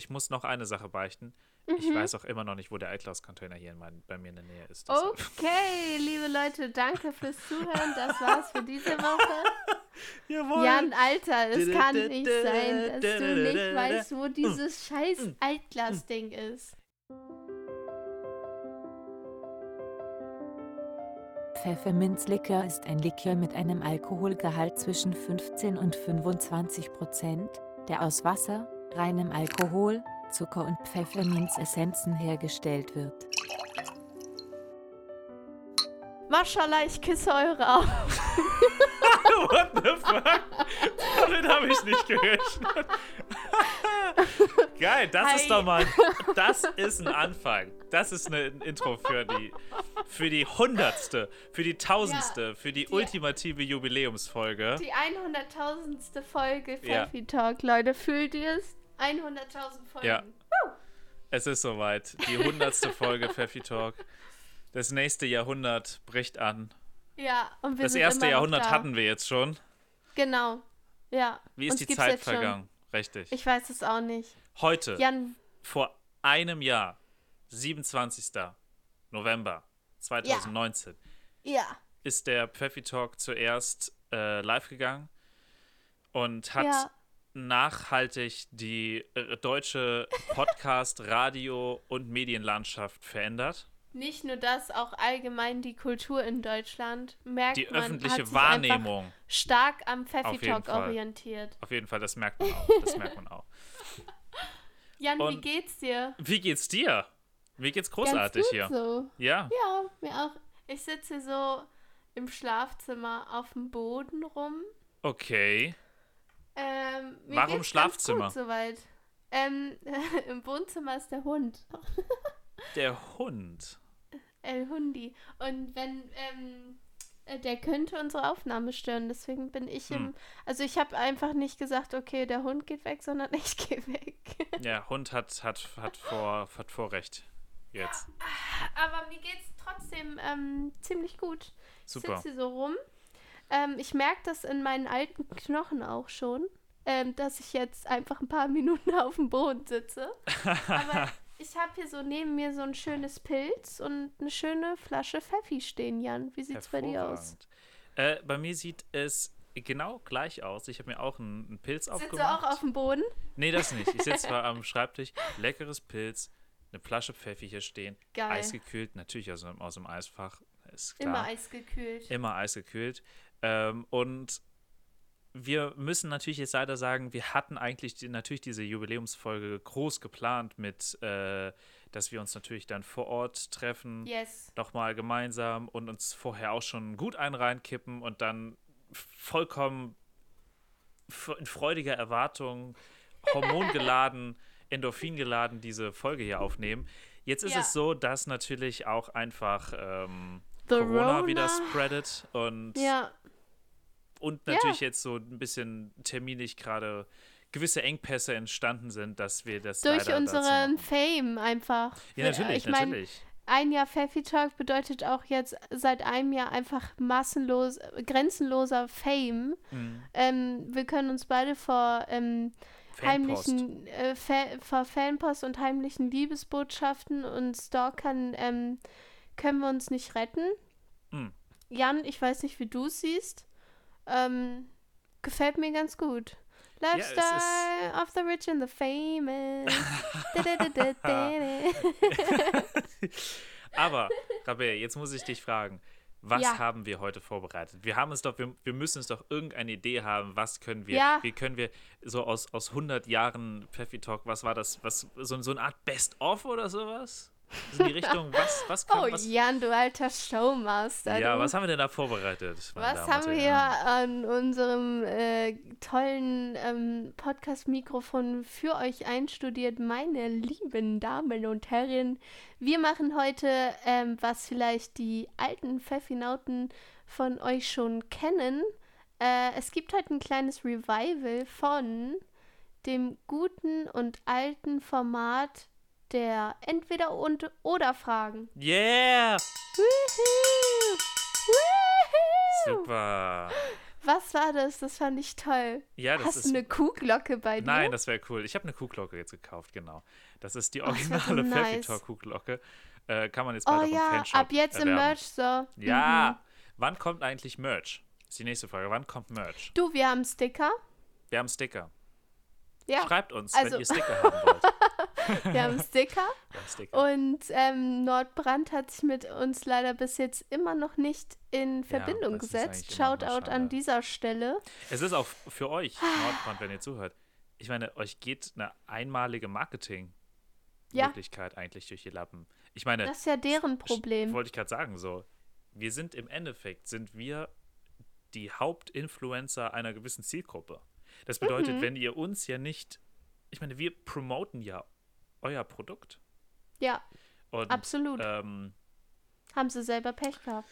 ich muss noch eine Sache beichten. Ich Mhm. weiß auch immer noch nicht, wo der iClaus-Container hier in mein, bei mir in der Nähe ist. deshalb- Okay, liebe Leute, danke fürs Zuhören. Das war's für diese Woche. Jawohl. Jan, Alter, es kann nicht sein, dass du nicht weißt, wo dieses scheiß Altglas-Ding ist. Pfefferminzlikör ist ein Likör mit einem Alkoholgehalt zwischen 15 und 25 Prozent, der aus Wasser, reinem Alkohol, Zucker und Pfefferminzessenzen hergestellt wird. Maschallah, ich küsse eure Augen. What the fuck? Damit habe ich nicht gerechnet. Geil, das Hi. ist doch mal. Das ist ein Anfang. Das ist eine, ein Intro für die, für die hundertste, für die tausendste, für die, die- ultimative Jubiläumsfolge. Die 100.000. Folge Ja. Pfeffi Talk, Leute. Fühlt ihr es? 100.000 Folgen. Ja. Es ist soweit. Die hundertste Folge Pfeffi Talk. Das nächste Jahrhundert bricht an. Ja, und wir Das sind erste immer Jahrhundert da. hatten wir jetzt schon. Genau. Ja. Wie ist Uns die gibt's Zeit jetzt schon. vergangen? Richtig. Ich weiß es auch nicht. Heute, Jan, vor einem Jahr, 27. November 2019, ja. ist der Pfeffi Talk zuerst äh, live gegangen und hat Ja. Nachhaltig die äh, deutsche Podcast, Radio und Medienlandschaft verändert. Nicht nur das, auch allgemein die Kultur in Deutschland. Merkt Die man, öffentliche hat sich Wahrnehmung. stark am Pfeffi Talk Fall. orientiert. Auf jeden Fall, das merkt man auch. Das merkt man auch. Jan, wie Und- geht's dir? Wie geht's dir? Mir geht's großartig hier. so. Ja. Ja, mir auch. Ich sitze so im Schlafzimmer auf dem Boden rum. Okay. Ähm, Warum Schlafzimmer? Gut soweit. Ähm, Im Wohnzimmer ist der Hund. Der Hund. El Hundi. Und wenn, ähm, äh, der könnte unsere Aufnahme stören. Deswegen bin ich Hm. im. Also ich habe einfach nicht gesagt, okay, der Hund geht weg, sondern ich gehe weg. Ja, Hund hat, hat, hat, vor, hat Vorrecht. Jetzt. Aber mir geht's trotzdem ähm, ziemlich gut. Super. Ich sitze so rum. Ähm, ich merke das in meinen alten Knochen auch schon, ähm, dass ich jetzt einfach ein paar Minuten auf dem Boden sitze. Aber ich habe hier so neben mir so ein schönes Pilz und eine schöne Flasche Pfeffi stehen, Jan. Wie sieht's bei dir aus? Äh, bei mir sieht es genau gleich aus. Ich habe mir auch einen, einen Pilz Sitzt du aufgemacht. auch auf dem Boden? Nee, das nicht. Ich sitze zwar am Schreibtisch, leckeres Pilz, eine Flasche Pfeffi hier stehen, Geil. eisgekühlt, natürlich aus, dem- aus dem Eisfach, ist klar. Immer eisgekühlt. Immer eisgekühlt. Ähm, und wir müssen natürlich jetzt leider sagen, wir hatten eigentlich die, natürlich diese Jubiläumsfolge groß geplant mit, äh, dass wir uns natürlich dann vor Ort treffen, Yes. nochmal gemeinsam und uns vorher auch schon gut einen reinkippen und dann vollkommen in freudiger Erwartung, hormongeladen, endorphingeladen diese Folge hier aufnehmen. Jetzt ist Ja. es so, dass natürlich auch einfach ähm, The Corona Rona. wieder spreadet und, Ja, und Ja. natürlich jetzt so ein bisschen terminlich gerade gewisse Engpässe entstanden sind, dass wir das durch unseren. Fame einfach. Ja, natürlich, ich mein, natürlich. ein Jahr Pfeffi Talk bedeutet auch jetzt seit einem Jahr einfach massenlos, grenzenloser Fame. Mhm. Ähm, wir können uns beide vor ähm, Fanpost. heimlichen äh, Fa vor Fanpost und heimlichen Liebesbotschaften und Stalkern ähm, können wir uns nicht retten. Mhm. Jan, ich weiß nicht, wie du es siehst. Ähm, gefällt mir ganz gut. es Lifestyle of the rich and the famous. Aber, Rabea, jetzt muss ich dich fragen, was Ja. haben wir heute vorbereitet? Wir haben es doch, wir, wir müssen es doch irgendeine Idee haben, was können wir, Ja. wie können wir so aus, aus 100 Jahren Pfeffi Talk, was war das, was, so, so eine Art Best-of oder sowas? In die Richtung, was, was kann, Oh, was, Jan, du alter Showmaster. ja, du. was haben wir denn da vorbereitet? Was haben wir Herren? an unserem äh, tollen ähm, Podcast-Mikrofon für euch einstudiert, meine lieben Damen und Herren? Wir machen heute, ähm, was vielleicht die alten Pfeffinauten von euch schon kennen. Äh, es gibt heute ein kleines Revival von dem guten und alten Format der Entweder- und Oder-Fragen. Yeah! Woohoo! Woohoo! Super. Was war das? Das fand ich toll. Ja, das Hast ist. du eine Kuhglocke bei dir? Nein, das wäre cool. Ich habe eine Kuhglocke jetzt gekauft, genau. Das ist die Oh, das wär so originale nice. Talk Kuhglocke. Äh, kann man jetzt oh bald auch im ja, Fanshop ab jetzt im erwerben. Merch so. Ja. Mhm. Wann kommt eigentlich Merch? Ist die nächste Frage. Wann kommt Merch? Du, wir haben Sticker. Wir haben Sticker. Ja, Schreibt uns, also- wenn ihr Sticker haben wollt. wir haben Sticker. Haben Sticker. Und ähm, Nordbrand hat sich mit uns leider bis jetzt immer noch nicht in Verbindung ist gesetzt. Shoutout an dieser Stelle. Es ist auch für euch, Nordbrand, wenn ihr zuhört. Ich meine, euch geht eine einmalige Marketing-Möglichkeit Ja. eigentlich durch die Lappen. Ich meine, Das ist ja deren Problem. wollte ich gerade sagen, so. Wir sind im Endeffekt, sind wir die Hauptinfluencer einer gewissen Zielgruppe. Das bedeutet, Mhm. wenn ihr uns ja nicht, ich meine, wir promoten ja euer Produkt. Ja, Und, absolut. Ähm, haben sie selber Pech gehabt.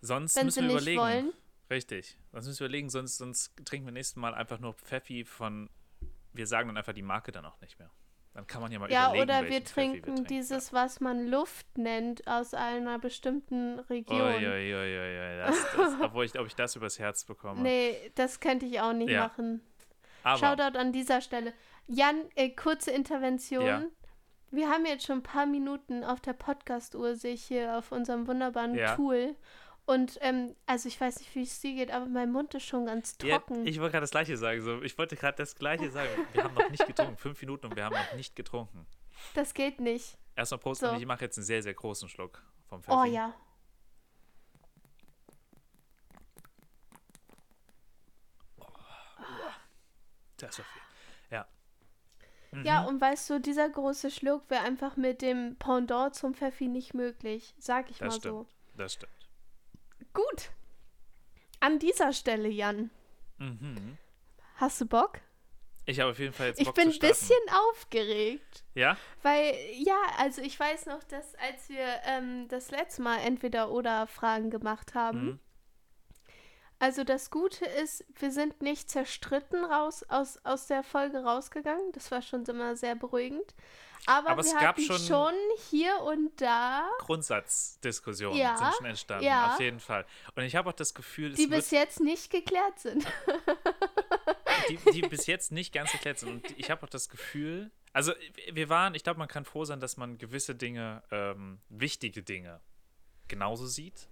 sonst Wenn müssen sie wir überlegen. wollen. Richtig. Sonst müssen wir überlegen, sonst, sonst trinken wir nächstes Mal einfach nur Pfeffi von. Wir sagen dann einfach die Marke dann auch nicht mehr. Dann kann man ja mal Ja, überlegen, oder wir welchen Pfeffi trinken trinken. dieses, was man Luft nennt, aus einer bestimmten Region. Uiuiuiui, das, das, obwohl ich, ob ich das übers Herz bekomme. Nee, das könnte ich auch nicht Ja. machen. Aber Shoutout an dieser Stelle. Jan, äh, kurze Intervention. Ja. Wir haben jetzt schon ein paar Minuten auf der Podcast-Uhr, sehe ich hier auf unserem wunderbaren Ja. Tool. Und, ähm, also ich weiß nicht, wie es dir geht, aber mein Mund ist schon ganz ja, trocken. ich wollte gerade das Gleiche sagen. So. Ich wollte gerade das Gleiche sagen. Wir haben noch nicht getrunken. Fünf Minuten und wir haben noch nicht getrunken. das geht nicht. Erstmal posten So. und ich mache jetzt einen sehr, sehr großen Schluck vom Pfeffi. Oh ja. Das ist so viel. Ja. Ja, und weißt du, dieser große Schluck wäre einfach mit dem Pendant zum Pfeffi nicht möglich. Sag ich Das mal stimmt. so. Das stimmt. Gut. An dieser Stelle, Jan, Mhm. hast du Bock? Ich habe auf jeden Fall jetzt Ich Bock bin zu ein bisschen aufgeregt. Ja? Weil, ja, also ich weiß noch, dass als wir ähm, das letzte Mal entweder oder Fragen gemacht haben, Mhm. Also das Gute ist, wir sind nicht zerstritten raus aus, aus der Folge rausgegangen. Das war schon immer sehr beruhigend. Aber, Aber es wir gab hatten schon- schon hier und da, Grundsatzdiskussionen Ja, sind schon entstanden, ja. auf jeden Fall. Und ich habe auch das Gefühl, die bis jetzt nicht geklärt sind. die, die bis jetzt nicht ganz erklärt sind. Und ich habe auch das Gefühl, also wir waren, ich glaube, man kann froh sein, dass man gewisse Dinge, ähm, wichtige Dinge, genauso sieht.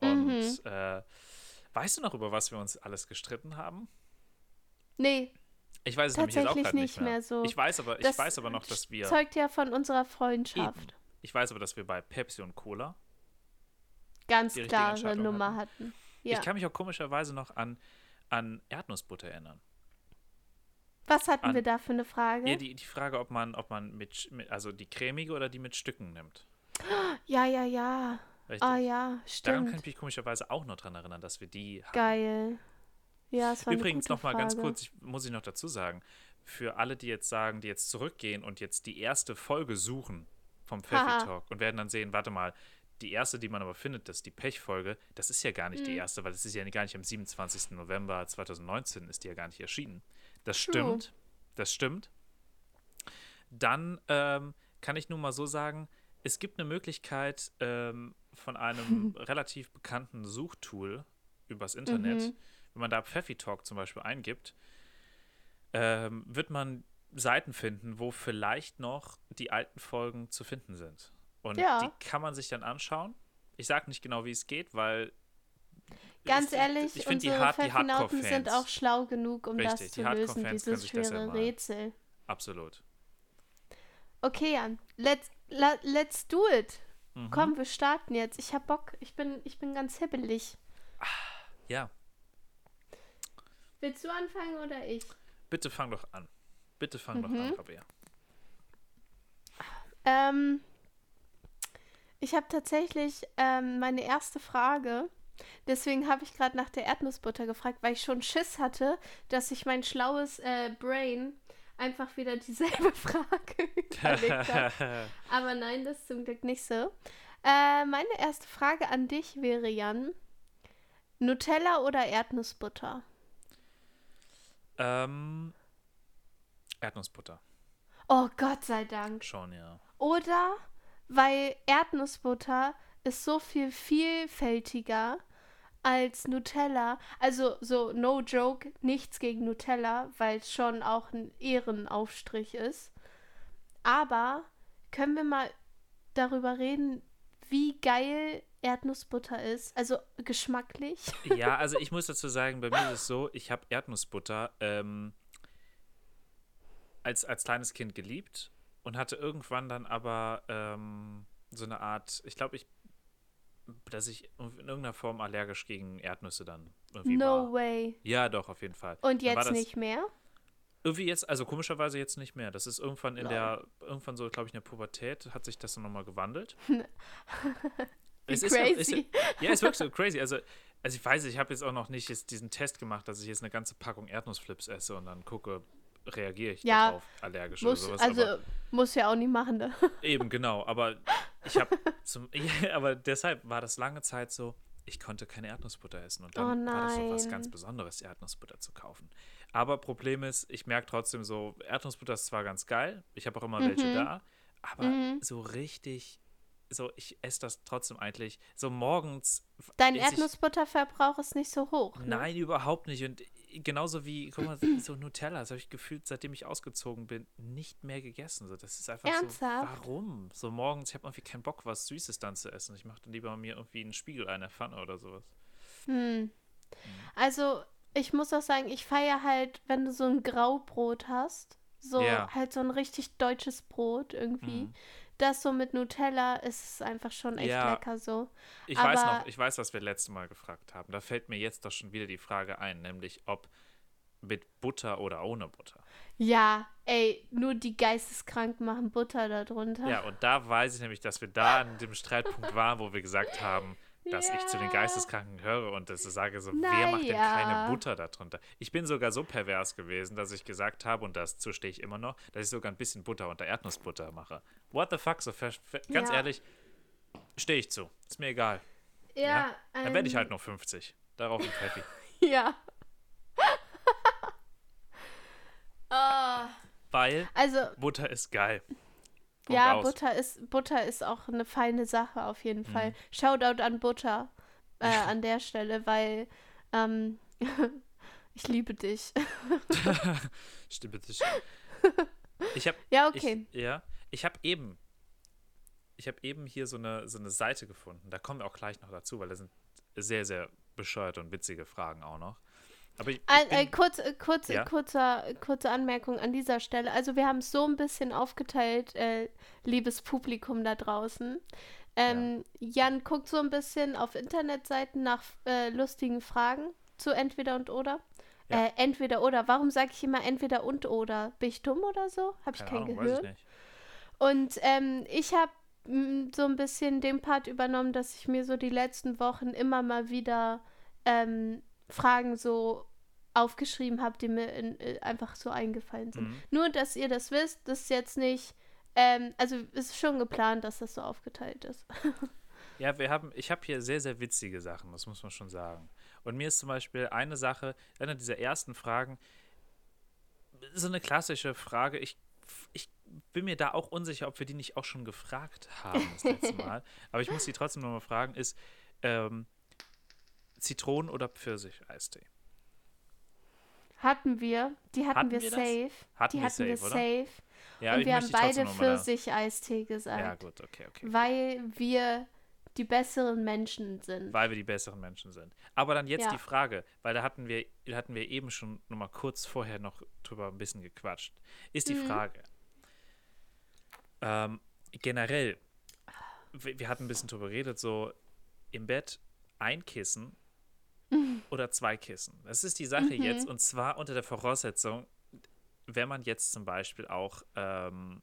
Und Mhm. äh, weißt du noch, über was wir uns alles gestritten haben? nee, Ich weiß es nämlich jetzt auch gerade nicht nicht mehr. mehr so. Ich weiß aber, ich das weiß aber noch, dass wir. zeugt ja von unserer Freundschaft. Eben. Ich weiß aber, dass wir bei Pepsi und Cola. Ganz klare Nummer hatten. Ja. Ich kann mich auch komischerweise noch an, an Erdnussbutter erinnern. Was hatten an- wir da für eine Frage? Ja, die, die Frage, ob man, ob man mit, also die cremige oder die mit Stücken nimmt. ja, ja, ja. Richtig? Ah ja, Daran stimmt. kann ich mich komischerweise auch noch dran erinnern, dass wir die hatten. Geil. Ja, es war Übrigens eine gute noch mal ganz kurz, ich, muss ich noch dazu sagen, für alle, die jetzt sagen, die jetzt zurückgehen und jetzt die erste Folge suchen vom Pfeffi. Talk und werden dann sehen, warte mal, die erste, die man aber findet, das ist die Pechfolge, das ist ja gar nicht die Mhm. erste, weil das ist ja gar nicht am 27. November 2019 ist die ja gar nicht erschienen. Das True. stimmt, das stimmt. Dann ähm, kann ich nur mal so sagen, es gibt eine Möglichkeit ähm, von einem relativ bekannten Suchtool übers Internet, Mhm. wenn man da Pfeffi Talk zum Beispiel eingibt, ähm, wird man Seiten finden, wo vielleicht noch die alten Folgen zu finden sind. Und Ja. die kann man sich dann anschauen. Ich sage nicht genau, wie es geht, weil Ganz ich- ehrlich, ich finde die, unsere Hard, Pfeffinauten sind auch schlau genug, um das Richtig, zu die lösen, dieses das schwere Rätsel. Absolut. Okay, Jan, let's, let's do it. Mhm. Komm, wir starten jetzt. Ich hab Bock. Ich bin, ich bin ganz hibbelig. Ja, Willst du anfangen oder ich? bitte fang doch an. Bitte fang doch Mhm. an, Rabea. Ähm, ich habe tatsächlich ähm, meine erste Frage. Deswegen habe ich gerade nach der Erdnussbutter gefragt, weil ich schon Schiss hatte, dass sich mein schlaues äh, Brain einfach wieder dieselbe Frage überlegt hat. Aber nein, das ist zum Glück nicht so. Äh, meine erste Frage an dich wäre, Jan. Nutella oder Erdnussbutter? ähm, Erdnussbutter. Oh Gott sei Dank. Schon, ja. Oder weil Erdnussbutter ist so viel vielfältiger als Nutella. Also so no joke, nichts gegen Nutella, weil es schon auch ein Ehrenaufstrich ist. Aber können wir mal darüber reden, wie geil Erdnussbutter ist? Also geschmacklich. Ja, also ich muss dazu sagen, bei mir ist es so, ich habe Erdnussbutter ähm, als, als kleines Kind geliebt und hatte irgendwann dann aber ähm, so eine Art, ich glaube, ich, dass ich in irgendeiner Form allergisch gegen Erdnüsse dann irgendwie No war. way. Ja, doch, auf jeden Fall. Und jetzt nicht mehr? Irgendwie jetzt, also komischerweise jetzt nicht mehr. Das ist irgendwann in Lol. der, irgendwann so, glaube ich, in der Pubertät hat sich das dann nochmal gewandelt. Es ist ja- ist crazy. Ja, es wirkt so crazy. Also, also ich weiß, ich habe jetzt auch noch nicht jetzt diesen Test gemacht, dass ich jetzt eine ganze Packung Erdnussflips esse und dann gucke, reagiere ich Ja, darauf allergisch Muss, oder sowas. also aber muss ja auch nicht machen. Ne? eben, genau. Aber ich habe zum, ja, aber deshalb war das lange Zeit so, ich konnte keine Erdnussbutter essen. Und dann Oh war das so was ganz Besonderes, Erdnussbutter zu kaufen. Aber Problem ist, ich merke trotzdem so, Erdnussbutter ist zwar ganz geil, ich habe auch immer welche Mhm. da, aber Mhm. so richtig, so ich esse das trotzdem eigentlich. So morgens Dein Erdnussbutterverbrauch ist nicht so hoch. Ne? Nein, überhaupt nicht. Und genauso wie, guck mal, so Nutella, das habe ich gefühlt, seitdem ich ausgezogen bin, nicht mehr gegessen. So, das ist einfach Ernsthaft? so, warum? So morgens, ich habe irgendwie keinen Bock, was Süßes dann zu essen. Ich mache dann lieber mir irgendwie einen Spiegel einer Pfanne oder sowas. Hm. Also, ich muss auch sagen, ich feiere halt, wenn du so ein Graubrot hast. So Ja. halt so ein richtig deutsches Brot irgendwie. Mhm. Das so mit Nutella ist es einfach schon echt Ja. lecker so. Ich weiß Aber- noch, ich weiß, was wir letztes Mal gefragt haben. Da fällt mir jetzt doch schon wieder die Frage ein, nämlich ob mit Butter oder ohne Butter. Ja, ey, nur die Geisteskranken machen Butter da drunter. Ja, und da weiß ich nämlich, dass wir da an dem Streitpunkt waren, wo wir gesagt haben, dass ich zu den Ja. Geisteskranken höre und dass ich sage so, wer macht denn Naja. keine Butter darunter? Ich bin sogar so pervers gewesen, dass ich gesagt habe, und dazu stehe ich immer noch, dass ich sogar ein bisschen Butter unter Erdnussbutter mache. What the fuck? So ganz Ja. ehrlich, stehe ich zu. Ist mir egal. Ja, Dann werde ich ähm, halt noch 50. Darauf bin ich happy. Ja. Ah, Weil also, Butter ist geil. Punkt ja, aus. Butter ist, Butter ist auch eine feine Sache auf jeden Mhm. Fall. Shoutout an Butter äh, an der Stelle, weil ähm, ich liebe dich. Stimmt bitte. Ich habe ja, okay. Ich, ja, ich habe eben, ich habe eben hier so eine, so eine Seite gefunden. Da kommen wir auch gleich noch dazu, weil da sind sehr, sehr bescheuerte und witzige Fragen auch noch. Aber ich, ich Ein, bin, äh, kurz, äh, kurz, Ja? kurzer, kurze Anmerkung an dieser Stelle. Also wir haben es so ein bisschen aufgeteilt, äh, liebes Publikum da draußen. Ähm, Jan guckt so ein bisschen auf Internetseiten nach äh, lustigen Fragen zu entweder und oder. Ja. Äh, entweder oder. Warum sage ich immer entweder und oder? Bin ich dumm oder so? Habe ich keine kein Ahnung, Gehör? ich. Und ähm, ich habe so ein bisschen den Part übernommen, dass ich mir so die letzten Wochen immer mal wieder ähm, Fragen so aufgeschrieben habe, die mir in, äh, einfach so eingefallen sind. Mhm. Nur, dass ihr das wisst, das ist jetzt nicht, ähm, also es ist schon geplant, dass das so aufgeteilt ist. Ja, wir haben, ich habe hier sehr, sehr witzige Sachen, das muss man schon sagen. Und mir ist zum Beispiel eine Sache, eine dieser ersten Fragen, so eine klassische Frage, ich, ich bin mir da auch unsicher, ob wir die nicht auch schon gefragt haben das letzte Mal. Aber ich muss sie trotzdem nochmal fragen, ist ähm, Zitronen- oder Pfirsich-Eistee? Hatten wir, die hatten, Hatten wir, wir safe. Hatten die wir hatten wir safe, oder? safe. Ja, Und wir haben beide Pfirsich-Eistee gesagt. Ja, gut, okay, okay. Weil wir die besseren Menschen sind. Weil wir die besseren Menschen sind. Aber dann jetzt Ja. die Frage, weil da hatten wir, da hatten wir eben schon noch mal kurz vorher noch drüber ein bisschen gequatscht. Ist die Mhm. Frage, ähm, generell, wir, wir hatten ein bisschen drüber geredet, so im Bett ein Kissen oder zwei Kissen. Das ist die Sache Mhm. jetzt und zwar unter der Voraussetzung, wenn man jetzt zum Beispiel auch, ähm,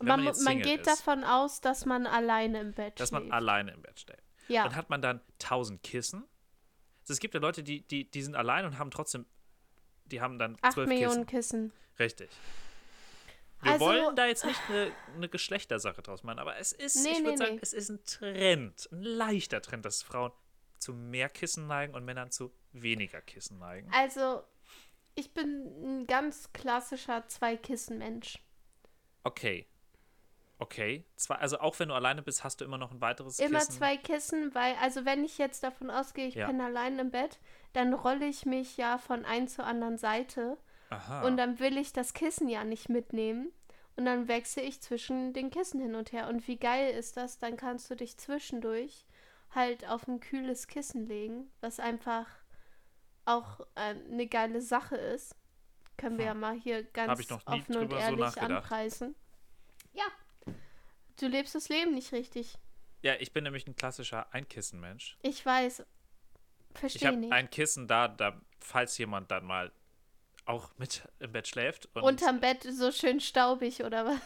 man, Man, man geht ist, davon aus, dass man alleine im Bett dass man alleine im Bett steht. Ja. Dann hat man dann 1000 Kissen. Also es gibt ja Leute, die, die, die sind allein und haben trotzdem, die haben dann 8 12 Millionen Kissen. Kissen. Richtig. Wir Also- wollen da jetzt nicht eine, eine Geschlechtersache draus machen, aber es ist, Nee, ich würde nee, sagen, nee. es ist ein Trend, ein leichter Trend, dass Frauen zu mehr Kissen neigen und Männern zu weniger Kissen neigen. Also, ich bin ein ganz klassischer Zwei-Kissen-Mensch. Okay. Okay. Zwei, also auch wenn du alleine bist, hast du immer noch ein weiteres Immer Kissen. zwei Kissen, weil, also wenn ich jetzt davon ausgehe, ich Ja. bin allein im Bett, dann rolle ich mich ja von ein zur anderen Seite Aha. und dann will ich das Kissen ja nicht mitnehmen. Und dann wechsle ich zwischen den Kissen hin und her. Und wie geil ist das? Dann kannst du dich zwischendurch halt auf ein kühles Kissen legen, was einfach auch äh, eine geile Sache ist. Können wir Hm. ja mal hier ganz ich offen und so ehrlich nachgedacht. anpreisen. Ja. Du lebst das Leben nicht richtig. ja, ich bin nämlich ein klassischer Einkissenmensch. Ich weiß. Ich Verstehe habe nicht. ein Kissen da, da, falls jemand dann mal auch mit im Bett schläft. Und Unterm Bett so schön staubig oder was?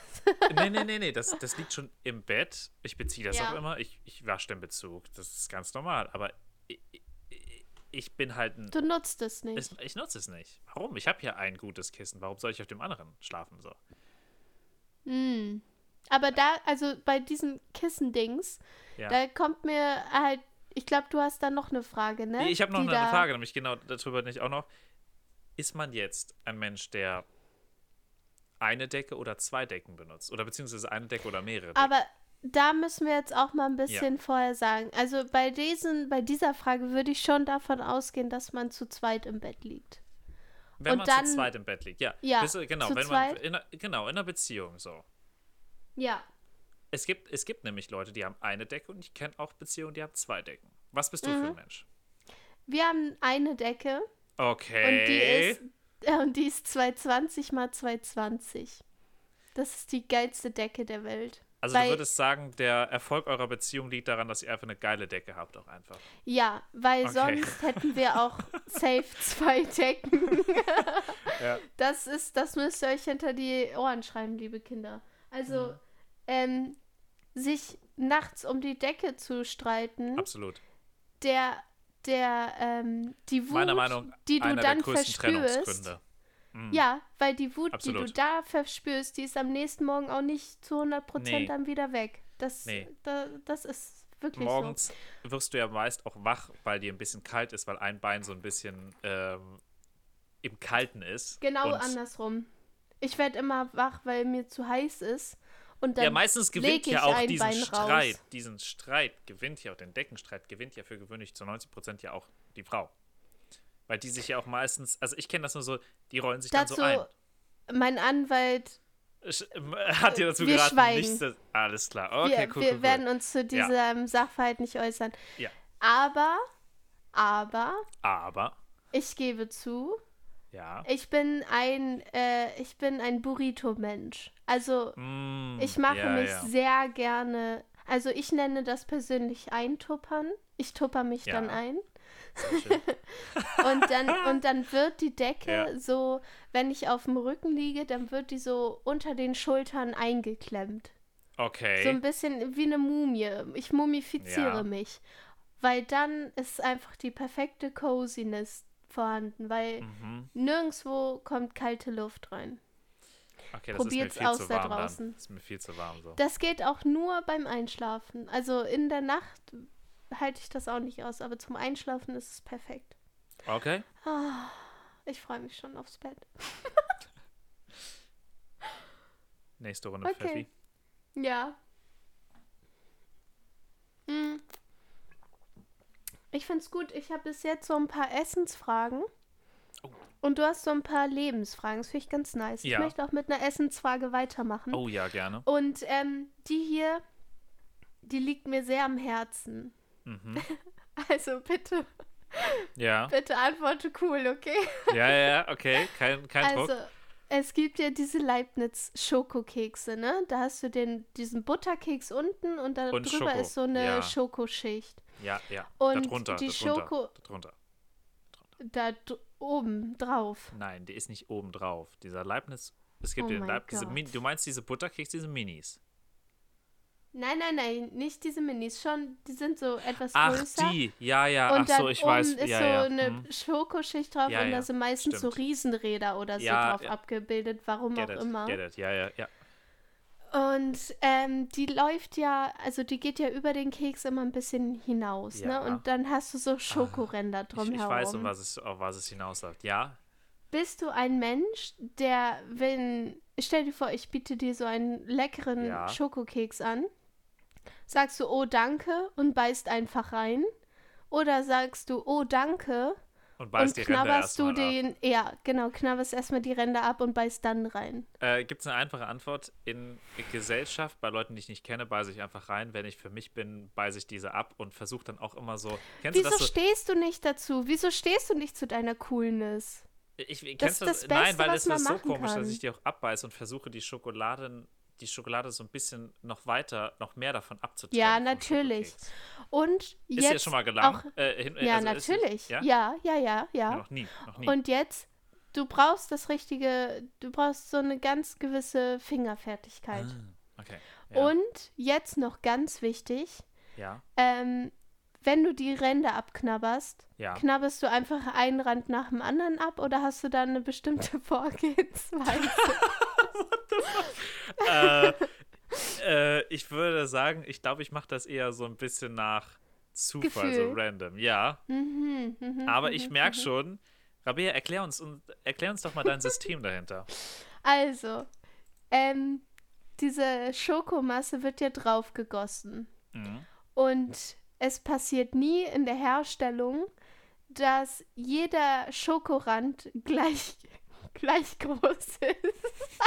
nee, nee, nee, nee, das, das liegt schon im Bett. Ich beziehe das Ja. auch immer. Ich, ich wasche den Bezug. Das ist ganz normal. Aber ich, ich, bin halt ein. Du nutzt es nicht. Es, ich nutze es nicht. Warum? Ich habe ja ein gutes Kissen. Warum soll ich auf dem anderen schlafen? So. Hm. Aber da, also bei diesen Kissendings, Ja. da kommt mir halt, ich glaube, du hast da noch eine Frage, ne? ich habe noch Die eine da- Frage, nämlich genau darüber nicht auch noch. Ist man jetzt ein Mensch, der eine Decke oder zwei Decken benutzt? Oder beziehungsweise eine Decke oder mehrere Decken? Aber da müssen wir jetzt auch mal ein bisschen vorher sagen. Also bei diesen, bei dieser Frage würde ich schon davon ausgehen, dass man zu zweit im Bett liegt. wenn und man dann- zu zweit im Bett liegt. Ja, Ja, du- genau, zu wenn man in einer, genau, in einer Beziehung so. Ja. Es gibt, es gibt nämlich Leute, die haben eine Decke und ich kenne auch Beziehungen, die haben zwei Decken. Was bist du Mhm. für ein Mensch? Wir haben eine Decke Okay. und die ist, äh, und die ist 220 mal 220. Das ist die geilste Decke der Welt. also weil- du würdest sagen, der Erfolg eurer Beziehung liegt daran, dass ihr einfach eine geile Decke habt, auch einfach. Ja, weil Okay. sonst hätten wir auch safe zwei Decken. Ja. Das ist, das müsst ihr euch hinter die Ohren schreiben, liebe Kinder. Also, Mhm. ähm, sich nachts um die Decke zu streiten, Absolut. der, der, ähm, die Wut, Meiner Meinung die du dann verspürst. Mhm. ja, weil die Wut, die Absolut. du da verspürst, die ist am nächsten Morgen auch nicht zu 100% Nee. dann wieder weg. Das, Nee. da, das ist wirklich Morgens wirst du ja meist auch wach, weil dir ein bisschen kalt ist, weil ein Bein so ein bisschen ähm, im Kalten ist. so. Genau andersrum. Ich werde immer wach, weil mir zu heiß ist. Und dann Ja, meistens gewinnt ja auch diesen Bein Streit. raus. Diesen Streit gewinnt ja auch den Deckenstreit, gewinnt ja für gewöhnlich zu 90% ja auch die Frau. Weil die sich ja auch meistens, also ich kenne das nur so, die rollen sich Dazu, dann so ein. mein Anwalt, ähm, Hat dir dazu wir geraten, schweigen. nichts. Alles klar. Okay, wir, cool, wir cool, cool. werden uns zu diesem Sachverhalt nicht äußern. Ja. Aber, aber, Aber, ich gebe zu, ja. ich bin ein, äh, ich bin ein Burrito-Mensch. Also, Mm, ich mache ja, mich ja. sehr gerne, also ich nenne das persönlich eintuppern. Ich tupper mich Ja. dann ein. Und dann, und dann wird die Decke so, wenn ich auf dem Rücken liege, dann wird die so unter den Schultern eingeklemmt. Okay. So ein bisschen wie eine Mumie. Ich mumifiziere mich. Weil dann ist einfach die perfekte Coziness vorhanden, weil mhm. nirgendwo kommt kalte Luft rein. Okay, das probiert's ist mir viel aus zu da warm draußen. dann. Das ist mir viel zu warm so. Das geht auch nur beim Einschlafen. Also in der Nacht halte ich das auch nicht aus, aber zum Einschlafen ist es perfekt. Okay. Ah, ich freue mich schon aufs Bett. Nächste Runde Okay. Pfeffi. Ja. Hm. Ich find's gut. Ich habe bis jetzt so ein paar Essensfragen. Oh. Und du hast so ein paar Lebensfragen. Das finde ich ganz nice. Ja. Ich möchte auch mit einer Essensfrage weitermachen. Oh ja, gerne. Und ähm, die hier, die liegt mir sehr am Herzen. Mhm. Also bitte, Ja. bitte antworte cool, okay? Ja, ja, ja, okay. Kein, kein Also, Druck. es gibt ja diese Leibniz-Schokokekse, ne? Da hast du den, diesen Butterkeks unten und da Und ist so eine ja. Schokoschicht. Ja, ja. und darunter, die darunter, Schoko- darunter. Da oben drauf. Nein, die ist nicht oben drauf. Dieser Leibniz. Es gibt Oh den mein Leib, diese Gott. Min Du meinst diese Butterkeks, diese Minis? Nein, nein, nein, nicht diese Minis. Schon, die sind so etwas Ach, größer. die. Ja, ja. Und Ach so, ich weiß. ist ja, so ja. eine hm. Schokoschicht drauf Ja, und da sind meistens so stimmt. Riesenräder oder so drauf abgebildet, warum Get auch it, immer. get it. Ja, ja, ja. Und ähm, die läuft ja, also die geht ja über den Keks immer ein bisschen hinaus, Ja. ne? Und dann hast du so Schokoränder Ich, drumherum. ich weiß, um was es, auf was es hinausläuft. Ja. bist du ein Mensch, der, wenn, stell dir vor, ich biete dir so einen leckeren Ja. Schokokeks an, sagst du, oh danke und beißt einfach rein? Oder sagst du, oh danke Und beißt und die Ränder knabberst du erstmal ab. den, ja, genau, knabberst erstmal die Ränder ab und beißt dann rein. Äh, Gibt es eine einfache Antwort? In Gesellschaft, bei Leuten, die ich nicht kenne, beiße ich einfach rein. Wenn ich für mich bin, beiße ich diese ab und versuche dann auch immer so. Kennst Wieso du das stehst du nicht dazu? Wieso stehst du nicht zu deiner Coolness? Ich, Das kennst ist das Nein, Beste, weil was es ist so komisch, kann. dass ich die auch abbeiße und versuche, die Schokolade, die Schokolade so ein bisschen noch weiter, noch mehr davon abzutrennen. Ja, natürlich. Und Ist jetzt dir schon mal gelangt? Äh, hin- ja, also ist natürlich. ja? ja, ja, ja, ja. Noch nie, noch nie. Und jetzt, du brauchst das richtige, du brauchst so eine ganz gewisse Fingerfertigkeit. Ah, okay. Ja. Und jetzt noch ganz wichtig, ja, ähm, wenn du die Ränder abknabberst, ja. knabberst du einfach einen Rand nach dem anderen ab oder hast du da eine bestimmte Vorgehensweise? äh, äh, ich würde sagen, ich glaube, ich mache das eher so ein bisschen nach Zufall, so Gefühl. random. Ja, mhm, mhm, aber ich mhm, merke schon, Rabea, erklär uns, und- erklär uns doch mal dein System dahinter. Also, ähm, diese Schokomasse wird ja drauf gegossen. Mhm. Und es passiert nie in der Herstellung, dass jeder Schokorand gleich, gleich groß ist.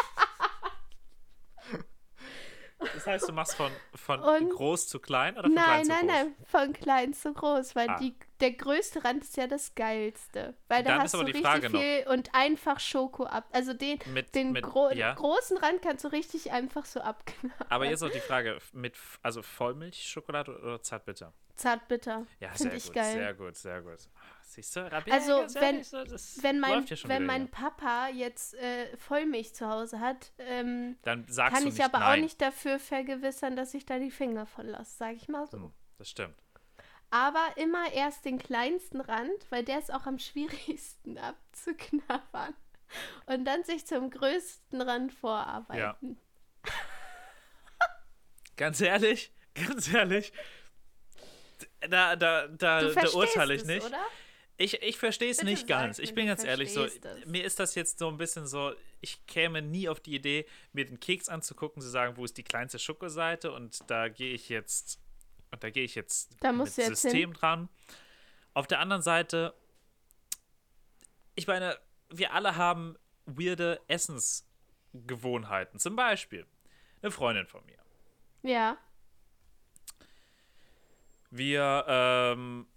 Das heißt, du machst von, von Und- groß zu klein oder von Nein, klein zu nein, groß? nein, von klein zu groß, weil Ah. die, der größte Rand ist ja das geilste. Weil da Dann hast ist aber du die richtig Frage noch. viel und einfach Schoko ab. Also den, Mit, den mit, gro ja, großen Rand kannst du richtig einfach so abknabbern. aber jetzt noch die Frage, mit, also Vollmilchschokolade oder Zartbitter? Zartbitter. Ja, Finde sehr ich gut, geil. sehr gut, sehr gut. Siehst du, Rabea, Also, wenn- ehrlich, so, Wenn mein, läuft ja schon wenn mein. Papa jetzt äh, Vollmilch zu Hause hat, ähm, Dann sagst kann du ich nicht aber nein. auch nicht dafür vergewissern, dass ich da die Finger von lasse, sage ich mal so. Hm, das stimmt. Aber immer erst den kleinsten Rand, weil der ist auch am schwierigsten abzuknabbern. Und dann sich zum größten Rand vorarbeiten. Ganz ehrlich, ganz ehrlich, da, da, da, da urteile ich es, nicht. oder? Ich, ich verstehe es nicht ganz. mir, Ich bin ganz ehrlich, so, mir ist das jetzt so ein bisschen so, ich käme nie auf die Idee, mir den Keks anzugucken, zu sagen, wo ist die kleinste Schokoseite und da gehe ich jetzt, und da gehe ich jetzt Da mit jetzt System dran. Auf der anderen Seite, ich meine, wir alle haben weirde Essensgewohnheiten. Zum Beispiel eine Freundin von mir. Ja. Wir ähm,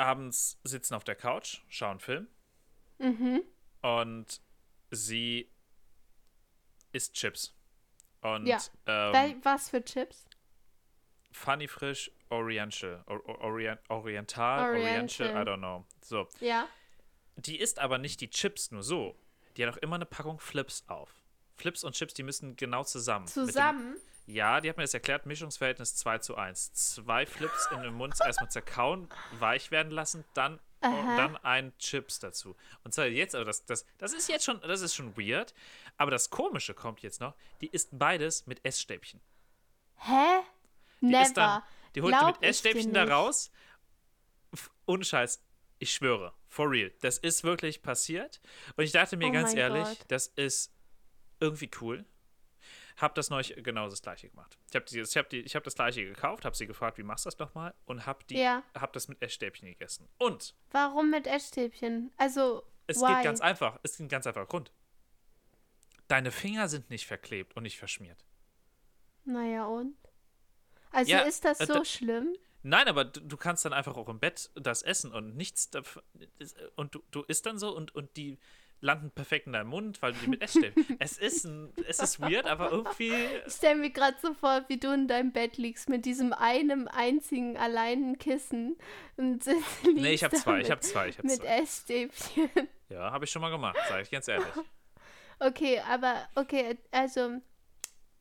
abends sitzen auf der Couch, schauen Film Mhm. und sie isst Chips. Und Ja. ähm, Was für Chips? Funny Frisch Oriental. Or, or, Orient, Oriental, Oriental. I don't know. So. Ja. Die isst aber nicht die Chips nur so. Die hat auch immer eine Packung Flips auf. Flips und Chips, die müssen genau zusammen. Zusammen? Ja, die hat mir das erklärt, Mischungsverhältnis 2 zu 1. Zwei Flips in den Mund erstmal zerkauen, weich werden lassen, dann, Aha. dann ein Chips dazu. Und zwar jetzt, aber das, das, das ist jetzt schon, das ist schon weird. Aber das Komische kommt jetzt noch, die isst beides mit Essstäbchen. Hä? Die Never. dann, die holt die Glaub mit ich dir Essstäbchen da raus. Ohne Scheiß, ich schwöre, for real. Das ist wirklich passiert. Und ich dachte mir Oh ganz ehrlich, Gott. das ist irgendwie cool. Hab das neulich genau das gleiche gemacht. Ich habe ich hab die, ich hab das gleiche gekauft, habe sie gefragt, wie machst du das nochmal? Und hab, die, Ja. hab das mit Essstäbchen gegessen. Und Warum mit Essstäbchen? Also, es why? geht ganz einfach. Es ist ein ganz einfacher Grund. Deine Finger sind nicht verklebt und nicht verschmiert. Naja, und? Also Ja, ist das äh, so da- schlimm? Nein, aber du, du kannst dann einfach auch im Bett das essen und nichts und du, du isst dann so und, und die landen perfekt in deinem Mund, weil du die mit Essstäbchen. es ist ein, es ist weird, aber irgendwie Ich stell mir gerade so vor, wie du in deinem Bett liegst mit diesem einem einzigen alleinen Kissen und Nee, ich habe zwei, mit, ich habe zwei, ich habe mit. Essstäbchen. Ja, habe ich schon mal gemacht, sage ich ganz ehrlich. Okay, aber okay, also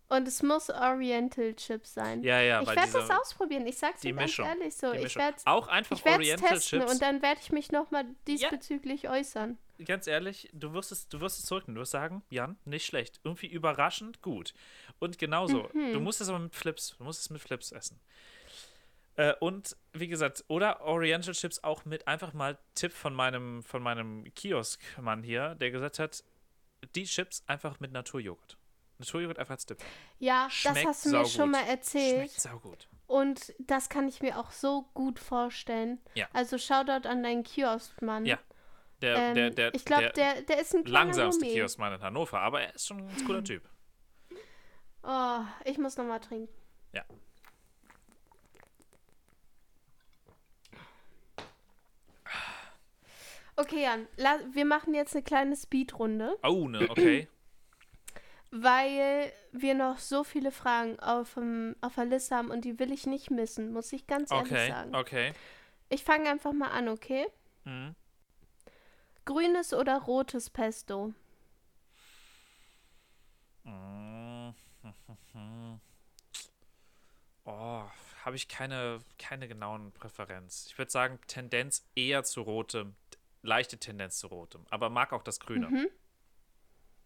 und es muss Oriental Chips sein. Ja, ja, ich werde das ausprobieren. Ich sag's dir ganz ehrlich so. Ich werde auch einfach ich Oriental testen Chips. und dann werde ich mich nochmal diesbezüglich äußern. Ganz ehrlich, du wirst es, du wirst es zurücknehmen. Du wirst sagen, Jan, nicht schlecht. Irgendwie überraschend gut. Und genauso, Mhm. du musst es aber mit Flips, du musst es mit Flips essen. Äh, und wie gesagt, oder Oriental Chips auch mit einfach mal Tipp von meinem, von meinem Kioskmann hier, der gesagt hat, die Chips einfach mit Naturjoghurt. Naturjoghurt einfach als Dip. Ja, das Schmeckt hast du mir saugut. schon mal erzählt. Schmeckt saugut. Und das kann ich mir auch so gut vorstellen. Ja. Also Shoutout an deinen Kioskmann. Ja, Der, Ähm, der, der, ich glaube, der, der ist ein langsamste. Kioskmann in Hannover, aber er ist schon ein ganz cooler Typ. Oh, ich muss noch mal trinken. Ja. Okay, Jan, wir machen jetzt eine kleine Speedrunde, Oh, ne, okay. weil wir noch so viele Fragen auf, dem, auf der Liste haben und die will ich nicht missen, muss ich ganz ehrlich Okay, sagen. okay. Ich fange einfach mal an, okay? Mhm. Grünes oder rotes Pesto? Oh, habe ich keine, keine genauen Präferenz. Ich würde sagen, Tendenz eher zu rotem, leichte Tendenz zu rotem, aber mag auch das Grüne. Mhm.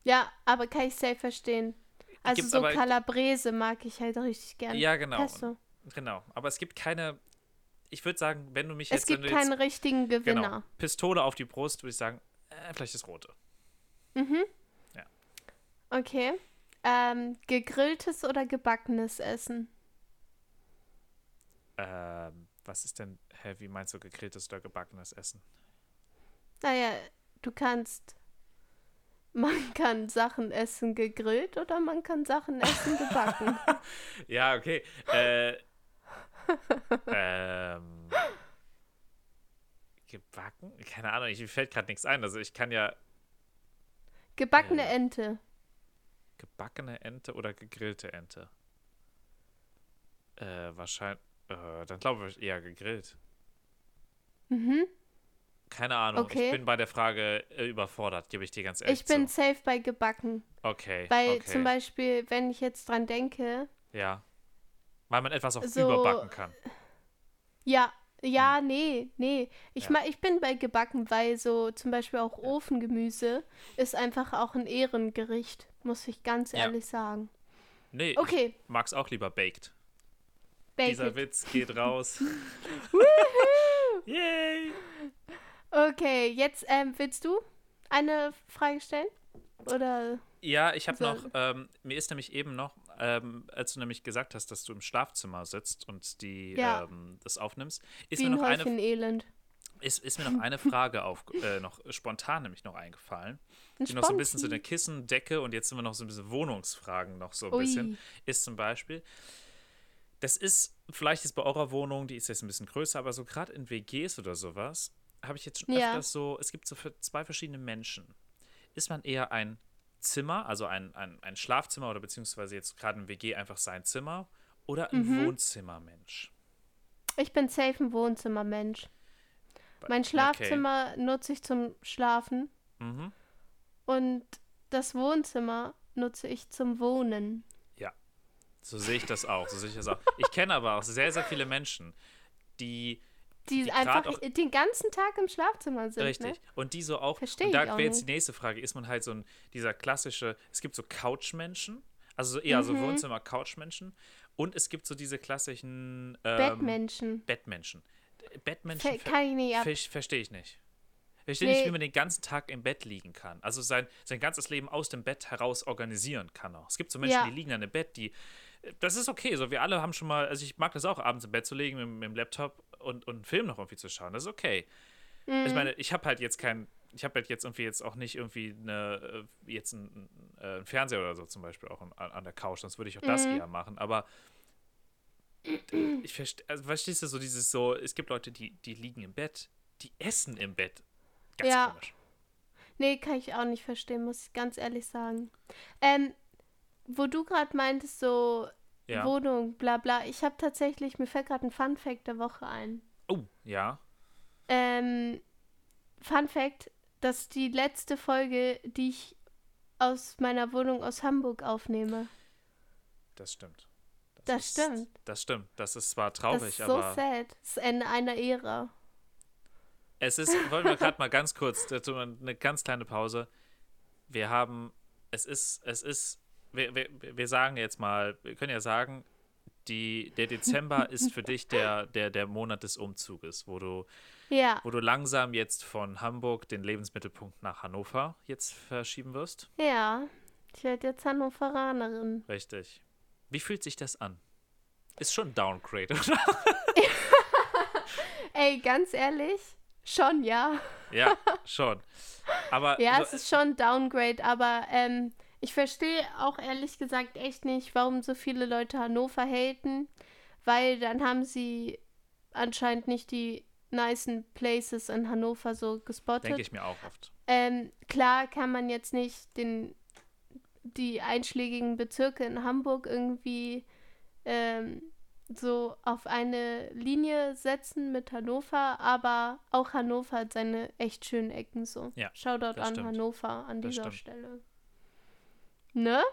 Ja, aber kann ich safe verstehen. Also Gibt's so Calabrese mag ich halt richtig gern. Ja, genau. Pesto. Genau, aber es gibt keine, ich würde sagen, wenn du mich Es jetzt, gibt wenn du jetzt, keinen richtigen Gewinner. genau, Pistole auf die Brust, würde ich sagen, äh, vielleicht das Rote. Mhm. Ja. Okay. Ähm, gegrilltes oder gebackenes Essen? Ähm, was ist denn, hä, wie meinst du gegrilltes oder gebackenes Essen? Naja, du kannst. Man kann Sachen essen gegrillt oder man kann Sachen essen gebacken. Ja, okay. Äh, ähm, gebacken? Keine Ahnung, ich, mir fällt gerade nichts ein. Also ich kann ja Gebackene Äh. Ente. gebackene Ente oder gegrillte Ente. Äh, wahrscheinlich, äh, dann glaube ich eher gegrillt. Mhm. Keine Ahnung, Okay. ich bin bei der Frage äh, überfordert, gebe ich dir ganz ehrlich Ich bin zu. safe bei gebacken. Okay, Weil okay. zum Beispiel, wenn ich jetzt dran denke, Ja. Weil man etwas auch So- überbacken kann. ja, ja, nee, nee. Ich, Hm. Ja. ma, ich bin bei gebacken, weil so zum Beispiel auch Ofengemüse ist einfach auch ein Ehrengericht, muss ich ganz Ja. ehrlich sagen. Nee, Okay, ich mag's auch lieber baked. Dieser Bacon. Witz geht raus. Yay! Okay, jetzt ähm, willst du eine Frage stellen? Oder Ja, ich habe So. noch, ähm, mir ist nämlich eben noch, ähm, als du nämlich gesagt hast, dass du im Schlafzimmer sitzt und die Ja. ähm, das aufnimmst, ist wie mir noch eine Elend? ist, ist mir noch eine Frage auf, äh, noch spontan nämlich noch eingefallen, Ein die noch so ein bisschen zu Sponti. der Kissen, Decke und jetzt sind wir noch so ein bisschen Wohnungsfragen noch so ein Ui. bisschen, ist zum Beispiel, das ist, vielleicht ist bei eurer Wohnung, die ist jetzt ein bisschen größer, aber so gerade in WGs oder sowas, habe ich jetzt schon Ja. öfters so, es gibt so für zwei verschiedene Menschen. Ist man eher ein Zimmer, also ein, ein, ein Schlafzimmer oder beziehungsweise jetzt gerade in WG einfach sein Zimmer oder ein Mhm. Wohnzimmermensch? Ich bin safe ein Wohnzimmermensch. Mein Okay. Schlafzimmer nutze ich zum Schlafen Mhm. und das Wohnzimmer nutze ich zum Wohnen. So sehe ich das auch. So sehe ich das auch. Ich kenne aber auch sehr, sehr viele Menschen, die Die, Die einfach auch- den ganzen Tag im Schlafzimmer sind. richtig Ne? und die so auch. Versteh und da wäre jetzt die nächste Frage: Ist man halt so ein dieser klassische? Es gibt so Couchmenschen, also so eher so Mhm. Wohnzimmer-Couchmenschen und es gibt so diese klassischen ähm, Bettmenschen. Bettmenschen. Bettmenschen Ver kann ich nicht ab. ver verstehe ich nicht. Verstehe Nee. nicht, wie man den ganzen Tag im Bett liegen kann. Also sein, sein ganzes Leben aus dem Bett heraus organisieren kann auch. Es gibt so Menschen, Ja. die liegen dann im Bett, die. Das ist okay. So, wir alle haben schon mal, also ich mag das auch, abends im Bett zu liegen mit, mit dem Laptop und, und einen Film noch irgendwie zu schauen. Das ist okay. Mhm. Ich meine, ich habe halt jetzt kein, ich habe halt jetzt irgendwie jetzt auch nicht irgendwie eine, äh, jetzt einen, äh, einen Fernseher oder so zum Beispiel auch an, an der Couch, sonst würde ich auch das Mhm. eher machen. Aber ich verstehe, also verstehst du so dieses so, es gibt Leute, die, die liegen im Bett, die essen im Bett. Ganz Ja. komisch. Nee, kann ich auch nicht verstehen, muss ich ganz ehrlich sagen. Ähm, wo du gerade meintest, so Ja. Wohnung, bla bla, ich habe tatsächlich, mir fällt gerade ein Fun Fact der Woche ein. Oh, ja. Ähm, Fun Fact, das ist die letzte Folge, die ich aus meiner Wohnung aus Hamburg aufnehme. Das stimmt. Das ist, stimmt. Das stimmt. Das ist zwar Das traurig, ist so aber sad. Das ist Ende einer Ära. es ist, wollen wir gerade mal ganz kurz, dazu eine ganz kleine Pause. Wir haben, es ist, es ist, wir, wir, wir sagen jetzt mal, wir können ja sagen, die, der Dezember ist für dich der, der, der Monat des Umzuges, wo du, Ja, wo du langsam jetzt von Hamburg den Lebensmittelpunkt nach Hannover jetzt verschieben wirst. ja. Ich werde jetzt Hannoveranerin. Richtig. Wie fühlt sich das an? Ist schon ein Downgrade, oder? Ey, ganz ehrlich, schon, ja. ja, schon. Aber Ja, es ist schon ein Downgrade, aber ähm, ich verstehe auch ehrlich gesagt echt nicht, warum so viele Leute Hannover haten, weil dann haben sie anscheinend nicht die nicen Places in Hannover so gespottet. denke ich mir auch oft. Ähm, klar kann man jetzt nicht den, die einschlägigen Bezirke in Hamburg irgendwie ähm, so auf eine Linie setzen mit Hannover, aber auch Hannover hat seine echt schönen Ecken so. Ja, Shoutout an stimmt. Hannover an Das dieser stimmt. Stelle. Ne?